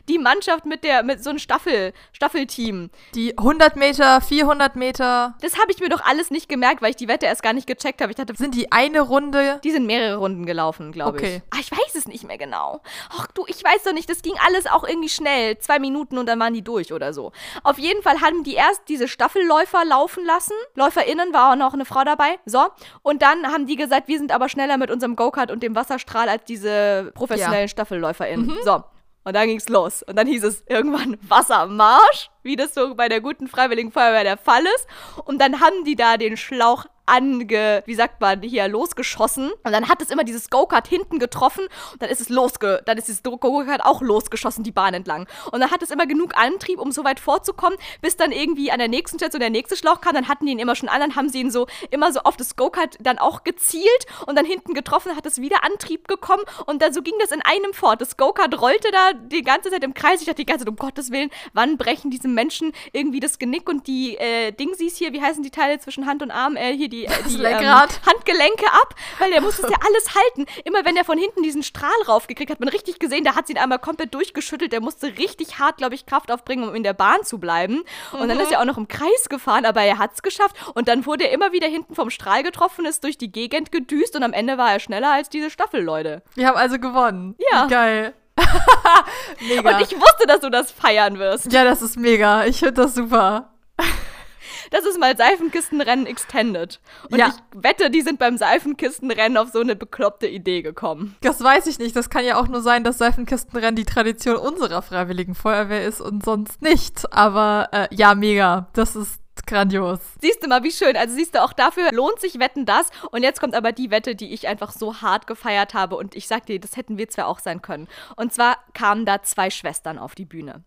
Die Mannschaft mit der, mit so einem Staffel, Staffelteam. Die 100 Meter, 400 Meter. Das habe ich mir doch alles nicht gemerkt, weil ich die Wette erst gar nicht gecheckt habe. Ich dachte, sind die eine Runde? Die sind mehrere Runden gelaufen, glaube okay. ich. Ah, ich weiß es nicht mehr genau. Ach du, ich weiß doch nicht, das ging alles auch irgendwie schnell. Zwei Minuten und dann waren die durch oder so. Auf jeden Fall haben die erst diese Staffelläufer laufen lassen. LäuferInnen war auch noch eine Frau dabei. So. Und dann haben die gesagt, wir sind aber schneller mit unserem Go-Kart und dem Wasserstrahl als diese professionellen ja. StaffelläuferInnen. Mhm. So. Und dann ging's los. Und dann hieß es irgendwann Wassermarsch, wie das so bei der guten Freiwilligen Feuerwehr der Fall ist. Und dann haben die da den Schlauch ange, wie sagt man, hier losgeschossen. Und dann hat es immer dieses Go-Kart hinten getroffen und dann ist es losge, dann ist dieses Go-Kart auch losgeschossen, die Bahn entlang. Und dann hat es immer genug Antrieb, um so weit vorzukommen, bis dann irgendwie an der nächsten Station der nächste Schlauch kam. Dann hatten die ihn immer schon an, dann haben sie ihn so immer so auf das Go-Kart dann auch gezielt und dann hinten getroffen, hat es wieder Antrieb gekommen und dann so ging das in einem fort. Das Go-Kart rollte da die ganze Zeit im Kreis. Ich dachte die ganze Zeit, um Gottes Willen, wann brechen diesem Menschen irgendwie das Genick und die äh, Dingsies hier, wie heißen die Teile zwischen Hand und Arm, äh, hier die die, die ähm, Handgelenke ab, weil der muss es ja alles halten. Immer wenn er von hinten diesen Strahl raufgekriegt hat, man richtig gesehen, da hat sie ihn einmal komplett durchgeschüttelt. Der musste richtig hart, glaube ich, Kraft aufbringen, um in der Bahn zu bleiben. Und mhm. dann ist er auch noch im Kreis gefahren, aber er hat es geschafft. Und dann wurde er immer wieder hinten vom Strahl getroffen, ist durch die Gegend gedüst und am Ende war er schneller als diese Staffel, Leute. Wir haben also gewonnen. Ja. Geil. (laughs) mega. Und ich wusste, dass du das feiern wirst. Ja, das ist mega. Ich finde das super das ist mal Seifenkistenrennen extended. Und ja. ich wette, die sind beim Seifenkistenrennen auf so eine bekloppte Idee gekommen. Das weiß ich nicht. Das kann ja auch nur sein, dass Seifenkistenrennen die Tradition unserer Freiwilligen Feuerwehr ist und sonst nicht. Aber äh, ja, mega. Das ist grandios. Siehst du mal, wie schön. Also siehst du, auch dafür lohnt sich Wetten das. Und jetzt kommt aber die Wette, die ich einfach so hart gefeiert habe. Und ich sag dir, das hätten wir zwar auch sein können. Und zwar kamen da zwei Schwestern auf die Bühne.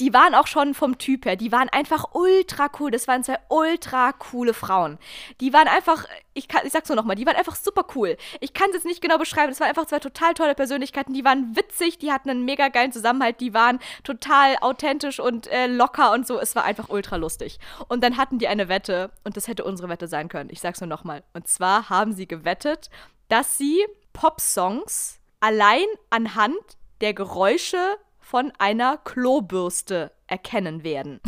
Die waren auch schon vom Typ her, die waren einfach ultra cool. Das waren zwei ultra coole Frauen. Die waren einfach, ich, kann, ich sag's nur nochmal, die waren einfach super cool. Ich kann es jetzt nicht genau beschreiben, das waren einfach zwei total tolle Persönlichkeiten. Die waren witzig, die hatten einen mega geilen Zusammenhalt, die waren total authentisch und äh, locker und so. Es war einfach ultra lustig. Und dann hatten die eine Wette und das hätte unsere Wette sein können. Ich sag's nur nochmal. Und zwar haben sie gewettet, dass sie Pop-Songs allein anhand der Geräusche von einer Klobürste erkennen werden.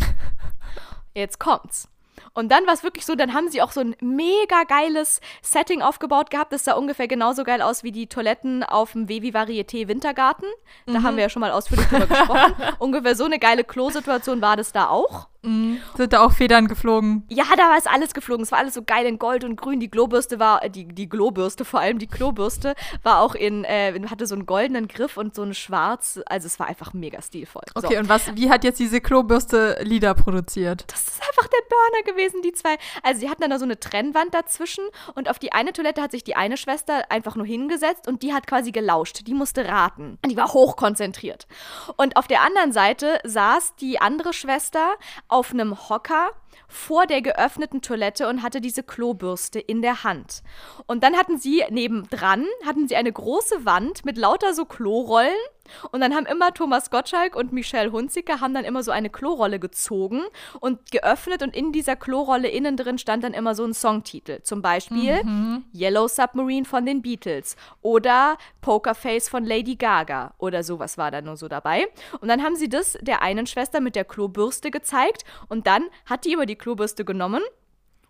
(laughs) Jetzt kommt's. Und dann war es wirklich so, dann haben sie auch so ein mega geiles Setting aufgebaut gehabt. Das sah ungefähr genauso geil aus wie die Toiletten auf dem Wevi Varieté Wintergarten. Da mhm. haben wir ja schon mal ausführlich drüber gesprochen. (laughs) ungefähr so eine geile Klo-Situation war das da auch. Mhm. Sind da auch Federn geflogen? Ja, da war es alles geflogen. Es war alles so geil in Gold und Grün. Die Globürste war, äh, die, die Globürste vor allem, die Klobürste war auch in, äh, hatte so einen goldenen Griff und so eine schwarz. Also es war einfach mega stilvoll. Okay, so. und was, wie hat jetzt diese Klobürste Lieder produziert? Das ist einfach der Burner gewesen, die zwei. Also sie hatten dann da so eine Trennwand dazwischen und auf die eine Toilette hat sich die eine Schwester einfach nur hingesetzt und die hat quasi gelauscht. Die musste raten. Und die war hochkonzentriert. Und auf der anderen Seite saß die andere Schwester auf einem Hocker vor der geöffneten Toilette und hatte diese Klobürste in der Hand. Und dann hatten sie nebendran, hatten sie eine große Wand mit lauter so Klorollen und dann haben immer Thomas Gottschalk und Michelle Hunziker haben dann immer so eine Klorolle gezogen und geöffnet und in dieser Klorolle innen drin stand dann immer so ein Songtitel. Zum Beispiel mhm. Yellow Submarine von den Beatles oder Pokerface von Lady Gaga oder sowas war da nur so dabei. Und dann haben sie das der einen Schwester mit der Klobürste gezeigt und dann hat die über die Klobürste genommen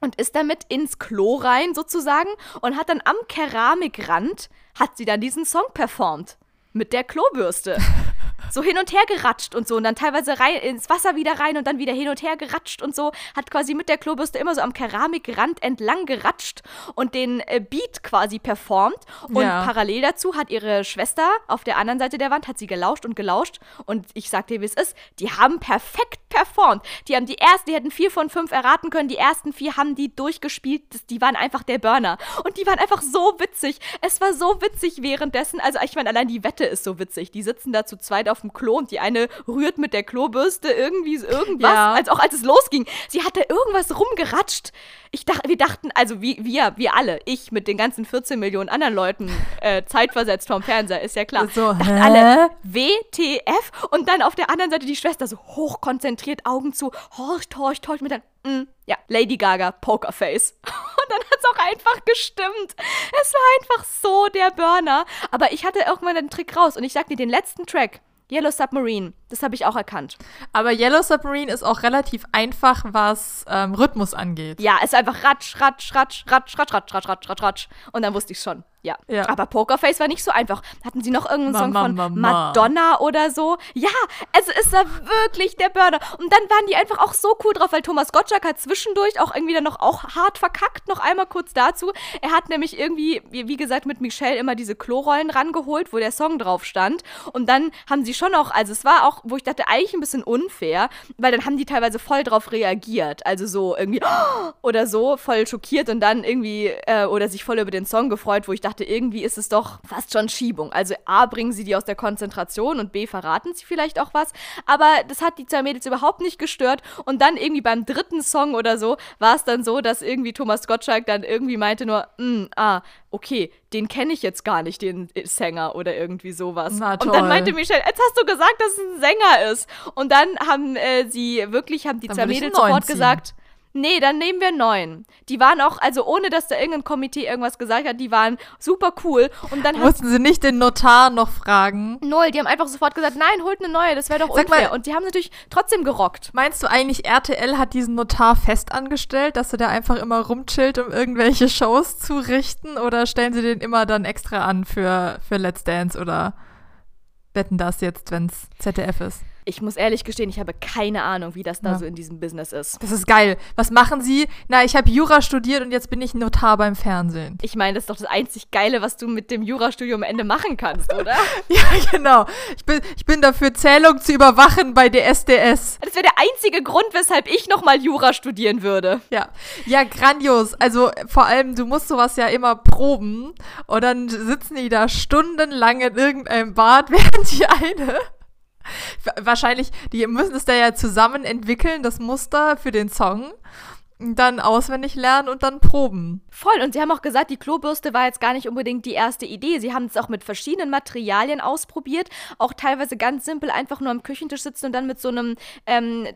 und ist damit ins Klo rein sozusagen und hat dann am Keramikrand hat sie dann diesen Song performt mit der Klobürste. (laughs) so hin und her geratscht und so und dann teilweise rein, ins Wasser wieder rein und dann wieder hin und her geratscht und so, hat quasi mit der Klobürste immer so am Keramikrand entlang geratscht und den äh, Beat quasi performt und ja. parallel dazu hat ihre Schwester auf der anderen Seite der Wand hat sie gelauscht und gelauscht und ich sag dir, wie es ist, die haben perfekt performt. Die haben die ersten, die hätten vier von fünf erraten können, die ersten vier haben die durchgespielt, die waren einfach der Burner und die waren einfach so witzig. Es war so witzig währenddessen, also ich meine, allein die Wette ist so witzig. Die sitzen da zu zweit auf dem Klo und die eine rührt mit der Klobürste irgendwie irgendwas, ja. als auch als es losging. Sie hatte irgendwas rumgeratscht. Ich dachte, wir dachten, also wie, wir, wir alle, ich mit den ganzen 14 Millionen anderen Leuten äh, zeitversetzt vom Fernseher, ist ja klar. So, dachten hä? alle, WTF? Und dann auf der anderen Seite die Schwester so hochkonzentriert, Augen zu, horcht, horcht, horcht, mit dann, mm, ja, Lady Gaga, Pokerface. (laughs) Und dann hat es auch einfach gestimmt. Es war einfach so der Burner. Aber ich hatte irgendwann den Trick raus und ich sag dir, den letzten Track, Yellow Submarine, das habe ich auch erkannt. Aber Yellow Submarine ist auch relativ einfach, was ähm, Rhythmus angeht. Ja, es ist einfach ratsch, ratsch, ratsch, ratsch, ratsch, ratsch, ratsch, ratsch, ratsch. Und dann wusste ich schon. Ja. ja. Aber Pokerface war nicht so einfach. Hatten sie noch irgendeinen Song von Mama. Madonna oder so? Ja, also es war wirklich der Burner. Und dann waren die einfach auch so cool drauf, weil Thomas Gottschalk hat zwischendurch auch irgendwie dann noch auch hart verkackt. Noch einmal kurz dazu. Er hat nämlich irgendwie, wie gesagt, mit Michelle immer diese Klorollen rangeholt, wo der Song drauf stand. Und dann haben sie schon auch, also es war auch, wo ich dachte, eigentlich ein bisschen unfair, weil dann haben die teilweise voll drauf reagiert. Also so irgendwie (gasps) oder so, voll schockiert und dann irgendwie, äh, oder sich voll über den Song gefreut, wo ich dachte, dachte, irgendwie ist es doch fast schon Schiebung. Also A, bringen sie die aus der Konzentration und B, verraten sie vielleicht auch was. Aber das hat die zwei Mädels überhaupt nicht gestört. Und dann irgendwie beim dritten Song oder so war es dann so, dass irgendwie Thomas Gottschalk dann irgendwie meinte nur, mm, ah, okay, den kenne ich jetzt gar nicht, den Sänger oder irgendwie sowas. Na, und dann meinte Michelle, jetzt hast du gesagt, dass es ein Sänger ist. Und dann haben äh, sie wirklich, haben die zwei Mädels sofort gesagt, Nee, dann nehmen wir neun. Die waren auch, also ohne dass da irgendein Komitee irgendwas gesagt hat, die waren super cool. Und dann mussten sie nicht den Notar noch fragen. Null, die haben einfach sofort gesagt, nein, holt eine neue, das wäre doch Sag unfair. Mal, und die haben natürlich trotzdem gerockt. Meinst du eigentlich, RTL hat diesen Notar fest angestellt, dass er da einfach immer rumchillt, um irgendwelche Shows zu richten? Oder stellen sie den immer dann extra an für, für Let's Dance oder wetten das jetzt, wenn es ZDF ist? Ich muss ehrlich gestehen, ich habe keine Ahnung, wie das da ja. so in diesem Business ist. Das ist geil. Was machen Sie? Na, ich habe Jura studiert und jetzt bin ich Notar beim Fernsehen. Ich meine, das ist doch das einzig Geile, was du mit dem Jurastudium am Ende machen kannst, oder? (laughs) ja, genau. Ich bin, ich bin dafür, Zählung zu überwachen bei DSDS. Das wäre der einzige Grund, weshalb ich nochmal Jura studieren würde. Ja. Ja, grandios. Also vor allem, du musst sowas ja immer proben und dann sitzen die da stundenlang in irgendeinem Bad, (laughs) während die eine Wahrscheinlich, die müssen es da ja zusammen entwickeln, das Muster für den Song dann auswendig lernen und dann proben. Voll. Und sie haben auch gesagt, die Klobürste war jetzt gar nicht unbedingt die erste Idee. Sie haben es auch mit verschiedenen Materialien ausprobiert. Auch teilweise ganz simpel einfach nur am Küchentisch sitzen und dann mit so einem ähm,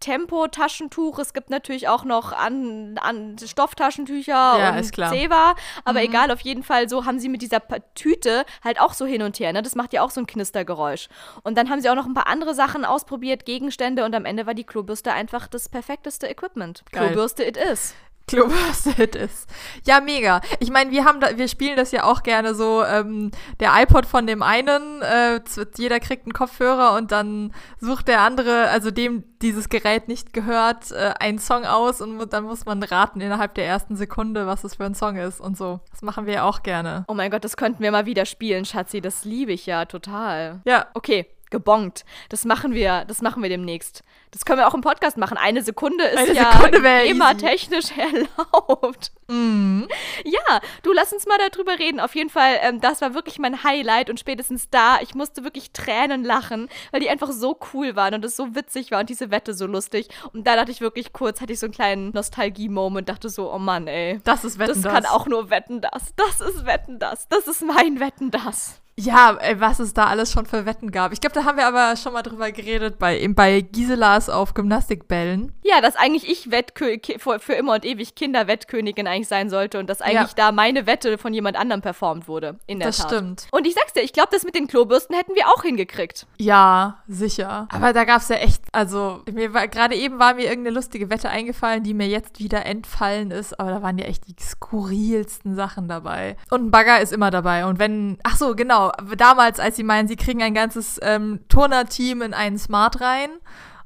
Tempo-Taschentuch. Es gibt natürlich auch noch an, an Stofftaschentücher ja, und Zewa. Aber mhm. egal, auf jeden Fall, so haben sie mit dieser Tüte halt auch so hin und her. Ne? Das macht ja auch so ein Knistergeräusch. Und dann haben sie auch noch ein paar andere Sachen ausprobiert, Gegenstände. Und am Ende war die Klobürste einfach das perfekteste Equipment. Geil. Klobürste it is. Klobürste (laughs) ist. Ja, mega. Ich meine, wir haben da, wir spielen das ja auch gerne so, ähm, der iPod von dem einen, äh, jeder kriegt einen Kopfhörer und dann sucht der andere, also dem dieses Gerät nicht gehört, äh, einen Song aus und dann muss man raten innerhalb der ersten Sekunde, was es für ein Song ist und so. Das machen wir ja auch gerne. Oh mein Gott, das könnten wir mal wieder spielen, Schatzi. Das liebe ich ja total. Ja. Okay, gebongt. Das machen wir, das machen wir demnächst. Das können wir auch im Podcast machen. Eine Sekunde ist Eine ja immer technisch (laughs) erlaubt. Mm. Ja, du lass uns mal darüber reden. Auf jeden Fall, ähm, das war wirklich mein Highlight und spätestens da, ich musste wirklich Tränen lachen, weil die einfach so cool waren und es so witzig war und diese Wette so lustig. Und da dachte ich wirklich kurz, hatte ich so einen kleinen Nostalgie-Moment, dachte so, oh Mann, ey. Das ist Wetten, das. Das kann auch nur Wetten, das. Das ist Wetten, das. Das ist mein Wetten, das. Ja, ey, was es da alles schon für Wetten gab. Ich glaube, da haben wir aber schon mal drüber geredet bei, bei Giselas auf Gymnastikbällen. Ja, dass eigentlich ich Wettkö für, für immer und ewig Kinderwettkönigin eigentlich sein sollte und dass eigentlich ja. da meine Wette von jemand anderem performt wurde. In der das Tat. stimmt. Und ich sag's dir, ich glaube, das mit den Klobürsten hätten wir auch hingekriegt. Ja, sicher. Aber da gab's ja echt, also mir war gerade eben war mir irgendeine lustige Wette eingefallen, die mir jetzt wieder entfallen ist, aber da waren ja echt die skurrilsten Sachen dabei. Und ein Bagger ist immer dabei. Und wenn, ach so, genau, damals, als sie meinen, sie kriegen ein ganzes ähm, Turnerteam in einen Smart rein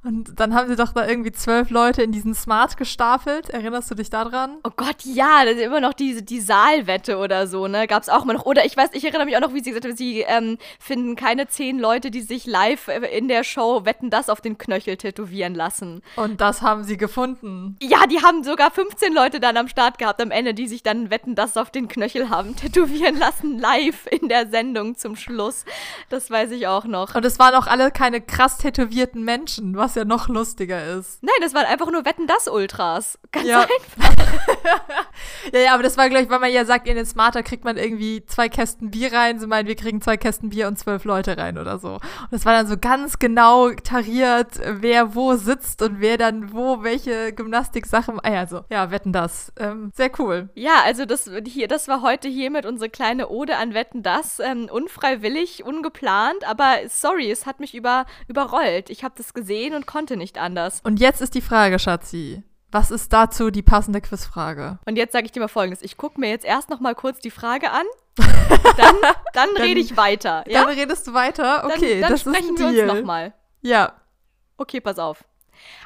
und dann haben sie doch da irgendwie zwölf Leute in diesen Smart gestapelt. Erinnerst du dich daran? Oh Gott, ja, das ist immer noch diese die Saalwette oder so, ne? Gab es auch mal noch. Oder ich weiß, ich erinnere mich auch noch, wie sie gesagt haben, sie ähm, finden keine zehn Leute, die sich live äh, in der Show Wetten das auf den Knöchel tätowieren lassen. Und das haben sie gefunden. Ja, die haben sogar 15 Leute dann am Start gehabt am Ende, die sich dann Wetten das auf den Knöchel haben (laughs) tätowieren lassen, live in der Sendung zum Schluss. Das weiß ich auch noch. Und es waren auch alle keine krass tätowierten Menschen, was was ja noch lustiger ist. Nein, das waren einfach nur Wetten das Ultras. Ganz ja. einfach. (laughs) ja, ja, aber das war gleich, weil man ja sagt, in den Smarter kriegt man irgendwie zwei Kästen Bier rein. Sie meinen, wir kriegen zwei Kästen Bier und zwölf Leute rein oder so. Und das war dann so ganz genau tariert, wer wo sitzt und wer dann wo welche Gymnastiksachen. Ah ja, so. Ja, Wetten das. Ähm, sehr cool. Ja, also das hier, das war heute hiermit unsere kleine Ode an Wetten das. Ähm, unfreiwillig, ungeplant, aber sorry, es hat mich über, überrollt. Ich habe das gesehen und und konnte nicht anders. Und jetzt ist die Frage, Schatzi. Was ist dazu die passende Quizfrage? Und jetzt sage ich dir mal folgendes. Ich gucke mir jetzt erst noch mal kurz die Frage an. (laughs) Dann, dann, dann rede ich weiter. Ja? Dann redest du weiter? Okay, dann, dann das sprechen ist ein wir uns noch mal. Ja. Okay, pass auf.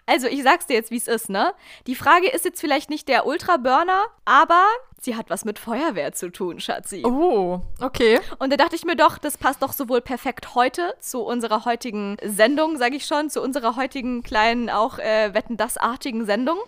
Also, ich sag's dir jetzt, wie es ist, ne? Die Frage ist jetzt vielleicht nicht der Ultra-Burner, aber sie hat was mit Feuerwehr zu tun, Schatzi. Oh, okay. Und da dachte ich mir doch, das passt doch sowohl perfekt heute zu unserer heutigen Sendung, sage ich schon, zu unserer heutigen kleinen, auch äh, Wetten das-artigen Sendung,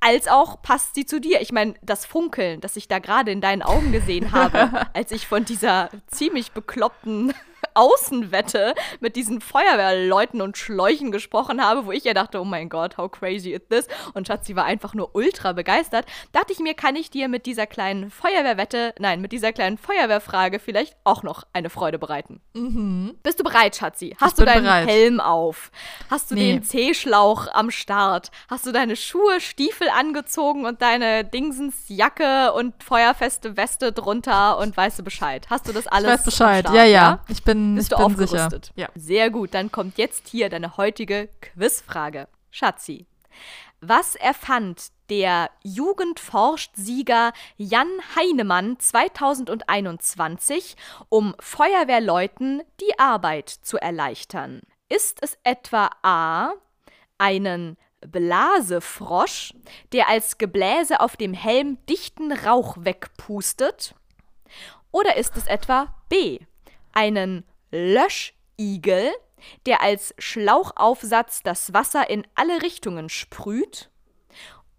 als auch passt sie zu dir. Ich meine, das Funkeln, das ich da gerade in deinen Augen gesehen habe, (laughs) als ich von dieser ziemlich bekloppten Außenwette mit diesen Feuerwehrleuten und Schläuchen gesprochen habe, wo ich ja dachte, oh mein Gott, how crazy is this? Und Schatzi war einfach nur ultra begeistert. Dachte ich mir, kann ich dir mit dieser kleinen Feuerwehrwette, nein, mit dieser kleinen Feuerwehrfrage vielleicht auch noch eine Freude bereiten. Mhm. Bist du bereit, Schatzi? Hast ich du deinen bereit. Helm auf? Hast du nee. den C-Schlauch am Start? Hast du deine Schuhe, Stiefel angezogen und deine Dingsensjacke und feuerfeste Weste drunter und weißt du Bescheid? Hast du das alles? Ich weiß Bescheid, Start, ja, ja, ja. Ich bin bin, Bist du bin sicher. Ja. Sehr gut, dann kommt jetzt hier deine heutige Quizfrage. Schatzi, was erfand der Jugendforscht-Sieger Jan Heinemann 2021, um Feuerwehrleuten die Arbeit zu erleichtern? Ist es etwa A, einen Blasefrosch, der als Gebläse auf dem Helm dichten Rauch wegpustet? Oder ist es etwa B, einen Löschigel, der als Schlauchaufsatz das Wasser in alle Richtungen sprüht?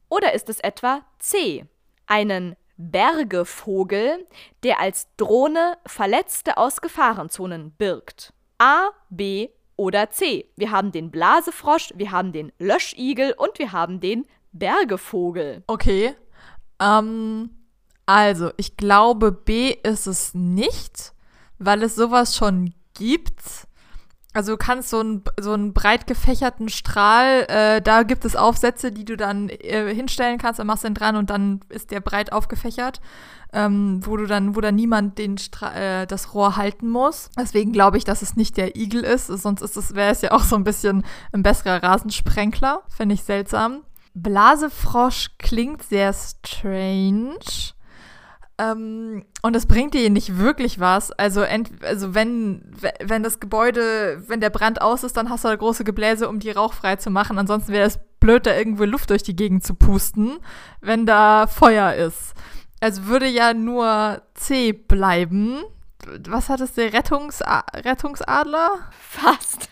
Oder ist es etwa C, einen Bergevogel, der als Drohne Verletzte aus Gefahrenzonen birgt? A, B Oder C. Wir haben den Blasefrosch, wir haben den Löschigel und wir haben den Bergevogel. Okay. Ähm, also, ich glaube, B ist es nicht, weil es sowas schon gibt. Also du kannst so einen, so einen breit gefächerten Strahl, äh, da gibt es Aufsätze, die du dann äh, hinstellen kannst, dann machst du den dran und dann ist der breit aufgefächert, ähm, wo du dann, wo dann niemand den Stra äh, das Rohr halten muss. Deswegen glaube ich, dass es nicht der Igel ist, sonst ist es, wäre es ja auch so ein bisschen ein besserer Rasensprenkler. Fände ich seltsam. Blasefrosch klingt sehr strange. Ähm, und es bringt dir nicht wirklich was. Also, also wenn, wenn das Gebäude, wenn der Brand aus ist, dann hast du da große Gebläse, um die rauchfrei zu machen. Ansonsten wäre es blöd, da irgendwo Luft durch die Gegend zu pusten, wenn da Feuer ist. Also würde ja nur C bleiben. Was hat es der Rettungsa Rettungsadler? Fast.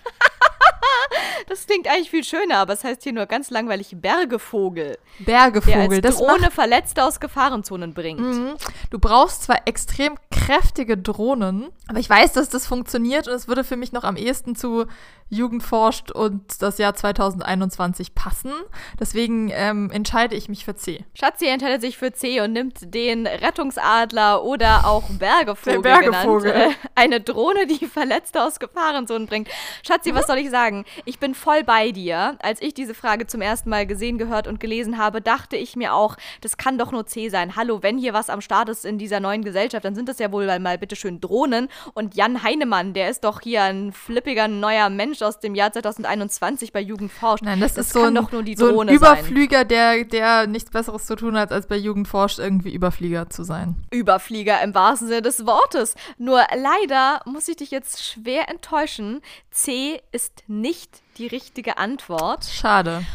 (laughs) das klingt eigentlich viel schöner, aber es heißt hier nur ganz langweilig Bergevogel. Bergevogel, der als Drohne Verletzte aus Gefahrenzonen bringt. Mhm. Du brauchst zwar extrem kräftige Drohnen, aber ich weiß, dass das funktioniert und es würde für mich noch am ehesten zu Jugend forscht und das Jahr 2021 passen. Deswegen ähm, entscheide ich mich für C. Schatzi entscheidet sich für C und nimmt den Rettungsadler oder auch (laughs) Bergevogel, Bergevogel. genannt. Äh, eine Drohne, die Verletzte aus Gefahrenzonen bringt. Schatzi, mhm. was soll ich sagen? Ich bin voll bei dir. Als ich diese Frage zum ersten Mal gesehen, gehört und gelesen habe, dachte ich mir auch, das kann doch nur C sein. Hallo, wenn hier was am Start ist in dieser neuen Gesellschaft, dann sind das ja wohl mal bitteschön Drohnen. Und Jan Heinemann, der ist doch hier ein flippiger neuer Mensch aus dem Jahr 2021 bei Jugend forscht. Nein, das, das ist so ein, so ein Überflieger, der, der nichts Besseres zu tun hat, als bei Jugend forscht irgendwie Überflieger zu sein. Überflieger im wahrsten Sinne des Wortes. Nur leider muss ich dich jetzt schwer enttäuschen. C ist nicht die richtige Antwort. Schade.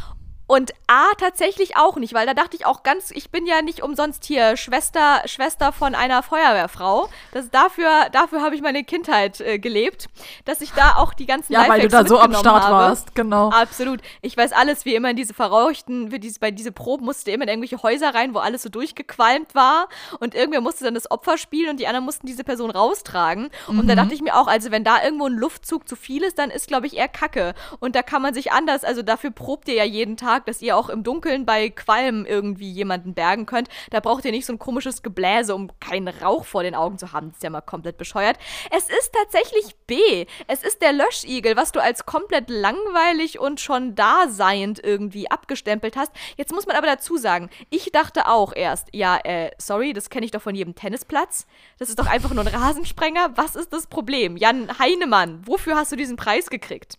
Und A tatsächlich auch nicht, weil da dachte ich auch ganz, ich bin ja nicht umsonst hier Schwester, Schwester von einer Feuerwehrfrau. Das, dafür dafür habe ich meine Kindheit äh, gelebt, dass ich da auch die ganzen Ja, weil du da so am Start habe. warst, genau. Absolut. Ich weiß alles, wie immer in diese verrauchten, für diese, bei diese Proben musste immer in irgendwelche Häuser rein, wo alles so durchgequalmt war. Und irgendwer musste dann das Opfer spielen und die anderen mussten diese Person raustragen. Mhm. Und da mhm. dachte ich mir auch, also wenn da irgendwo ein Luftzug zu viel ist, dann ist, glaube ich, eher Kacke. Und da kann man sich anders, also dafür probt ihr ja jeden Tag Tag, dass ihr auch im Dunkeln bei Qualm irgendwie jemanden bergen könnt. Da braucht ihr nicht so ein komisches Gebläse, um keinen Rauch vor den Augen zu haben. Das ist ja mal komplett bescheuert. Es ist tatsächlich B. Es ist der Löschigel, was du als komplett langweilig und schon daseiend irgendwie abgestempelt hast. Jetzt muss man aber dazu sagen, ich dachte auch erst, ja, äh, sorry, das kenne ich doch von jedem Tennisplatz. Das ist doch einfach nur ein Rasensprenger. Was ist das Problem? Jan Heinemann, wofür hast du diesen Preis gekriegt?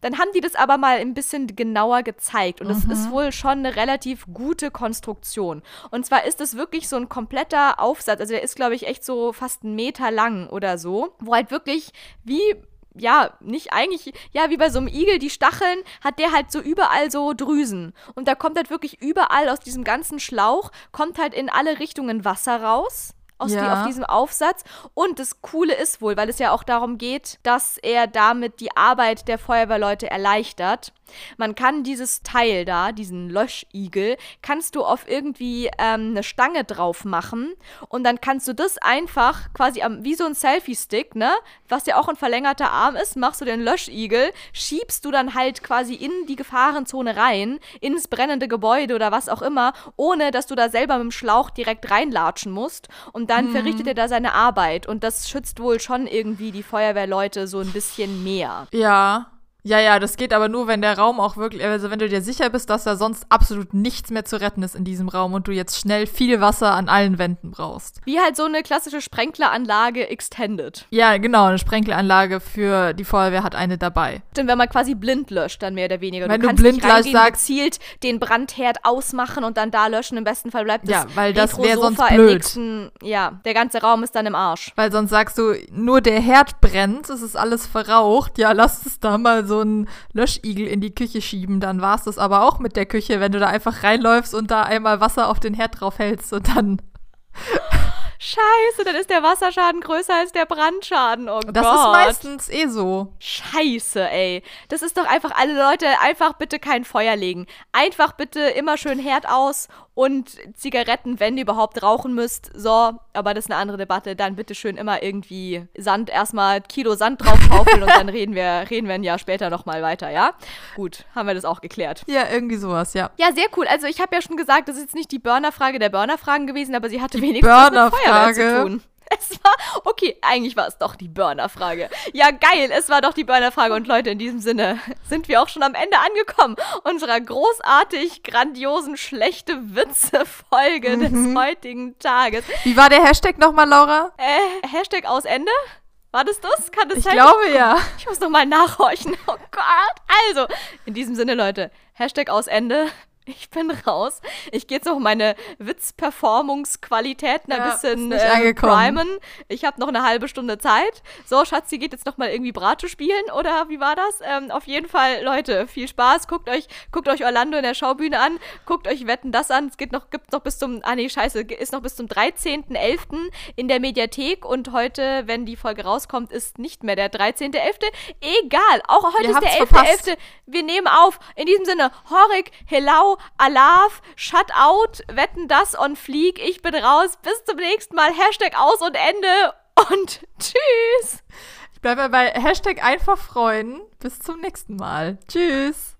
Dann haben die das aber mal ein bisschen genauer gezeigt und es mhm. ist wohl schon eine relativ gute Konstruktion. Und zwar ist es wirklich so ein kompletter Aufsatz, also der ist glaube ich echt so fast einen Meter lang oder so, wo halt wirklich wie ja, nicht eigentlich, ja, wie bei so einem Igel, die Stacheln, hat der halt so überall so Drüsen. Und da kommt halt wirklich überall aus diesem ganzen Schlauch, kommt halt in alle Richtungen Wasser raus aus ja. die, auf diesem Aufsatz. Und das Coole ist wohl, weil es ja auch darum geht, dass er damit die Arbeit der Feuerwehrleute erleichtert. Man kann dieses Teil da, diesen Löschigel, kannst du auf irgendwie ähm, eine Stange drauf machen und dann kannst du das einfach quasi am, wie so ein Selfie-Stick, ne, was ja auch ein verlängerter Arm ist, machst du den Löschigel, schiebst du dann halt quasi in die Gefahrenzone rein, ins brennende Gebäude oder was auch immer, ohne dass du da selber mit dem Schlauch direkt reinlatschen musst und dann mhm. verrichtet er da seine Arbeit und das schützt wohl schon irgendwie die Feuerwehrleute so ein bisschen mehr. Ja, ja, ja, das geht aber nur, wenn der Raum auch wirklich, also wenn du dir sicher bist, dass da sonst absolut nichts mehr zu retten ist in diesem Raum und du jetzt schnell viel Wasser an allen Wänden brauchst. Wie halt so eine klassische Sprenkleranlage extended. Ja, genau, eine Sprenkleranlage für die Feuerwehr hat eine dabei. Denn wenn man quasi blind löscht, dann mehr oder weniger. Wenn du, du blind löscht, sagst, gezielt den Brandherd ausmachen und dann da löschen. Im besten Fall bleibt das Ja, weil das wäre sonst blöd. Nächsten, ja, der ganze Raum ist dann im Arsch. Weil sonst sagst du, nur der Herd brennt, es ist alles verraucht. Ja, lass es da mal so so einen Löschigel in die Küche schieben. Dann war es das aber auch mit der Küche, wenn du da einfach reinläufst und da einmal Wasser auf den Herd drauf hältst und dann. (laughs) Scheiße, dann ist der Wasserschaden größer als der Brandschaden. Oh das Gott. ist meistens eh so. Scheiße, ey. Das ist doch einfach, alle Leute, einfach bitte kein Feuer legen. Einfach bitte immer schön Herd aus und Zigaretten, wenn ihr überhaupt rauchen müsst. So, aber das ist eine andere Debatte. Dann bitte schön immer irgendwie Sand, erstmal Kilo Sand drauf schaufeln und dann (laughs) reden wir, reden wir ein Jahr später nochmal weiter, ja? Gut, haben wir das auch geklärt. Ja, irgendwie sowas, ja. Ja, sehr cool. Also ich habe ja schon gesagt, das ist jetzt nicht die Burner-Frage der Burner-Fragen gewesen, aber sie hatte wenigstens mit Feuerwehr zu tun. Es war, okay, eigentlich war es doch die Burner-Frage. Ja, geil, es war doch die Burner-Frage. Und Leute, in diesem Sinne sind wir auch schon am Ende angekommen unserer großartig, grandiosen, schlechte Witze-Folge mhm. des heutigen Tages. Wie war der Hashtag nochmal, Laura? Äh, Hashtag aus Ende? War das das? Kann das ich sein? Ich glaube ja. Ich muss nochmal nachhorchen. Oh Gott. Also, in diesem Sinne, Leute, Hashtag aus Ende. Ich bin raus. Ich gehe jetzt noch meine Witz-Performungsqualitäten ja, ein bisschen äh, primen. Ich habe noch eine halbe Stunde Zeit. So, Schatzi geht jetzt noch mal irgendwie Bratsche spielen oder wie war das? Ähm, auf jeden Fall, Leute, viel Spaß. Guckt euch, guckt euch Orlando in der Schaubühne an. Guckt euch Wetten das an. Es geht noch, gibt noch bis zum, ah nee, scheiße, ist noch bis zum 13.11. in der Mediathek und heute, wenn die Folge rauskommt, ist nicht mehr der 13.11. Egal, auch heute ist der 11.11. .11. Wir nehmen auf. In diesem Sinne, Horik, Helau, Alav, Shutout, Wetten das on Fleek. Ich bin raus. Bis zum nächsten Mal. Hashtag aus und Ende. Und (laughs) tschüss. Ich bleibe bei Hashtag einfach freuen. Bis zum nächsten Mal. Tschüss.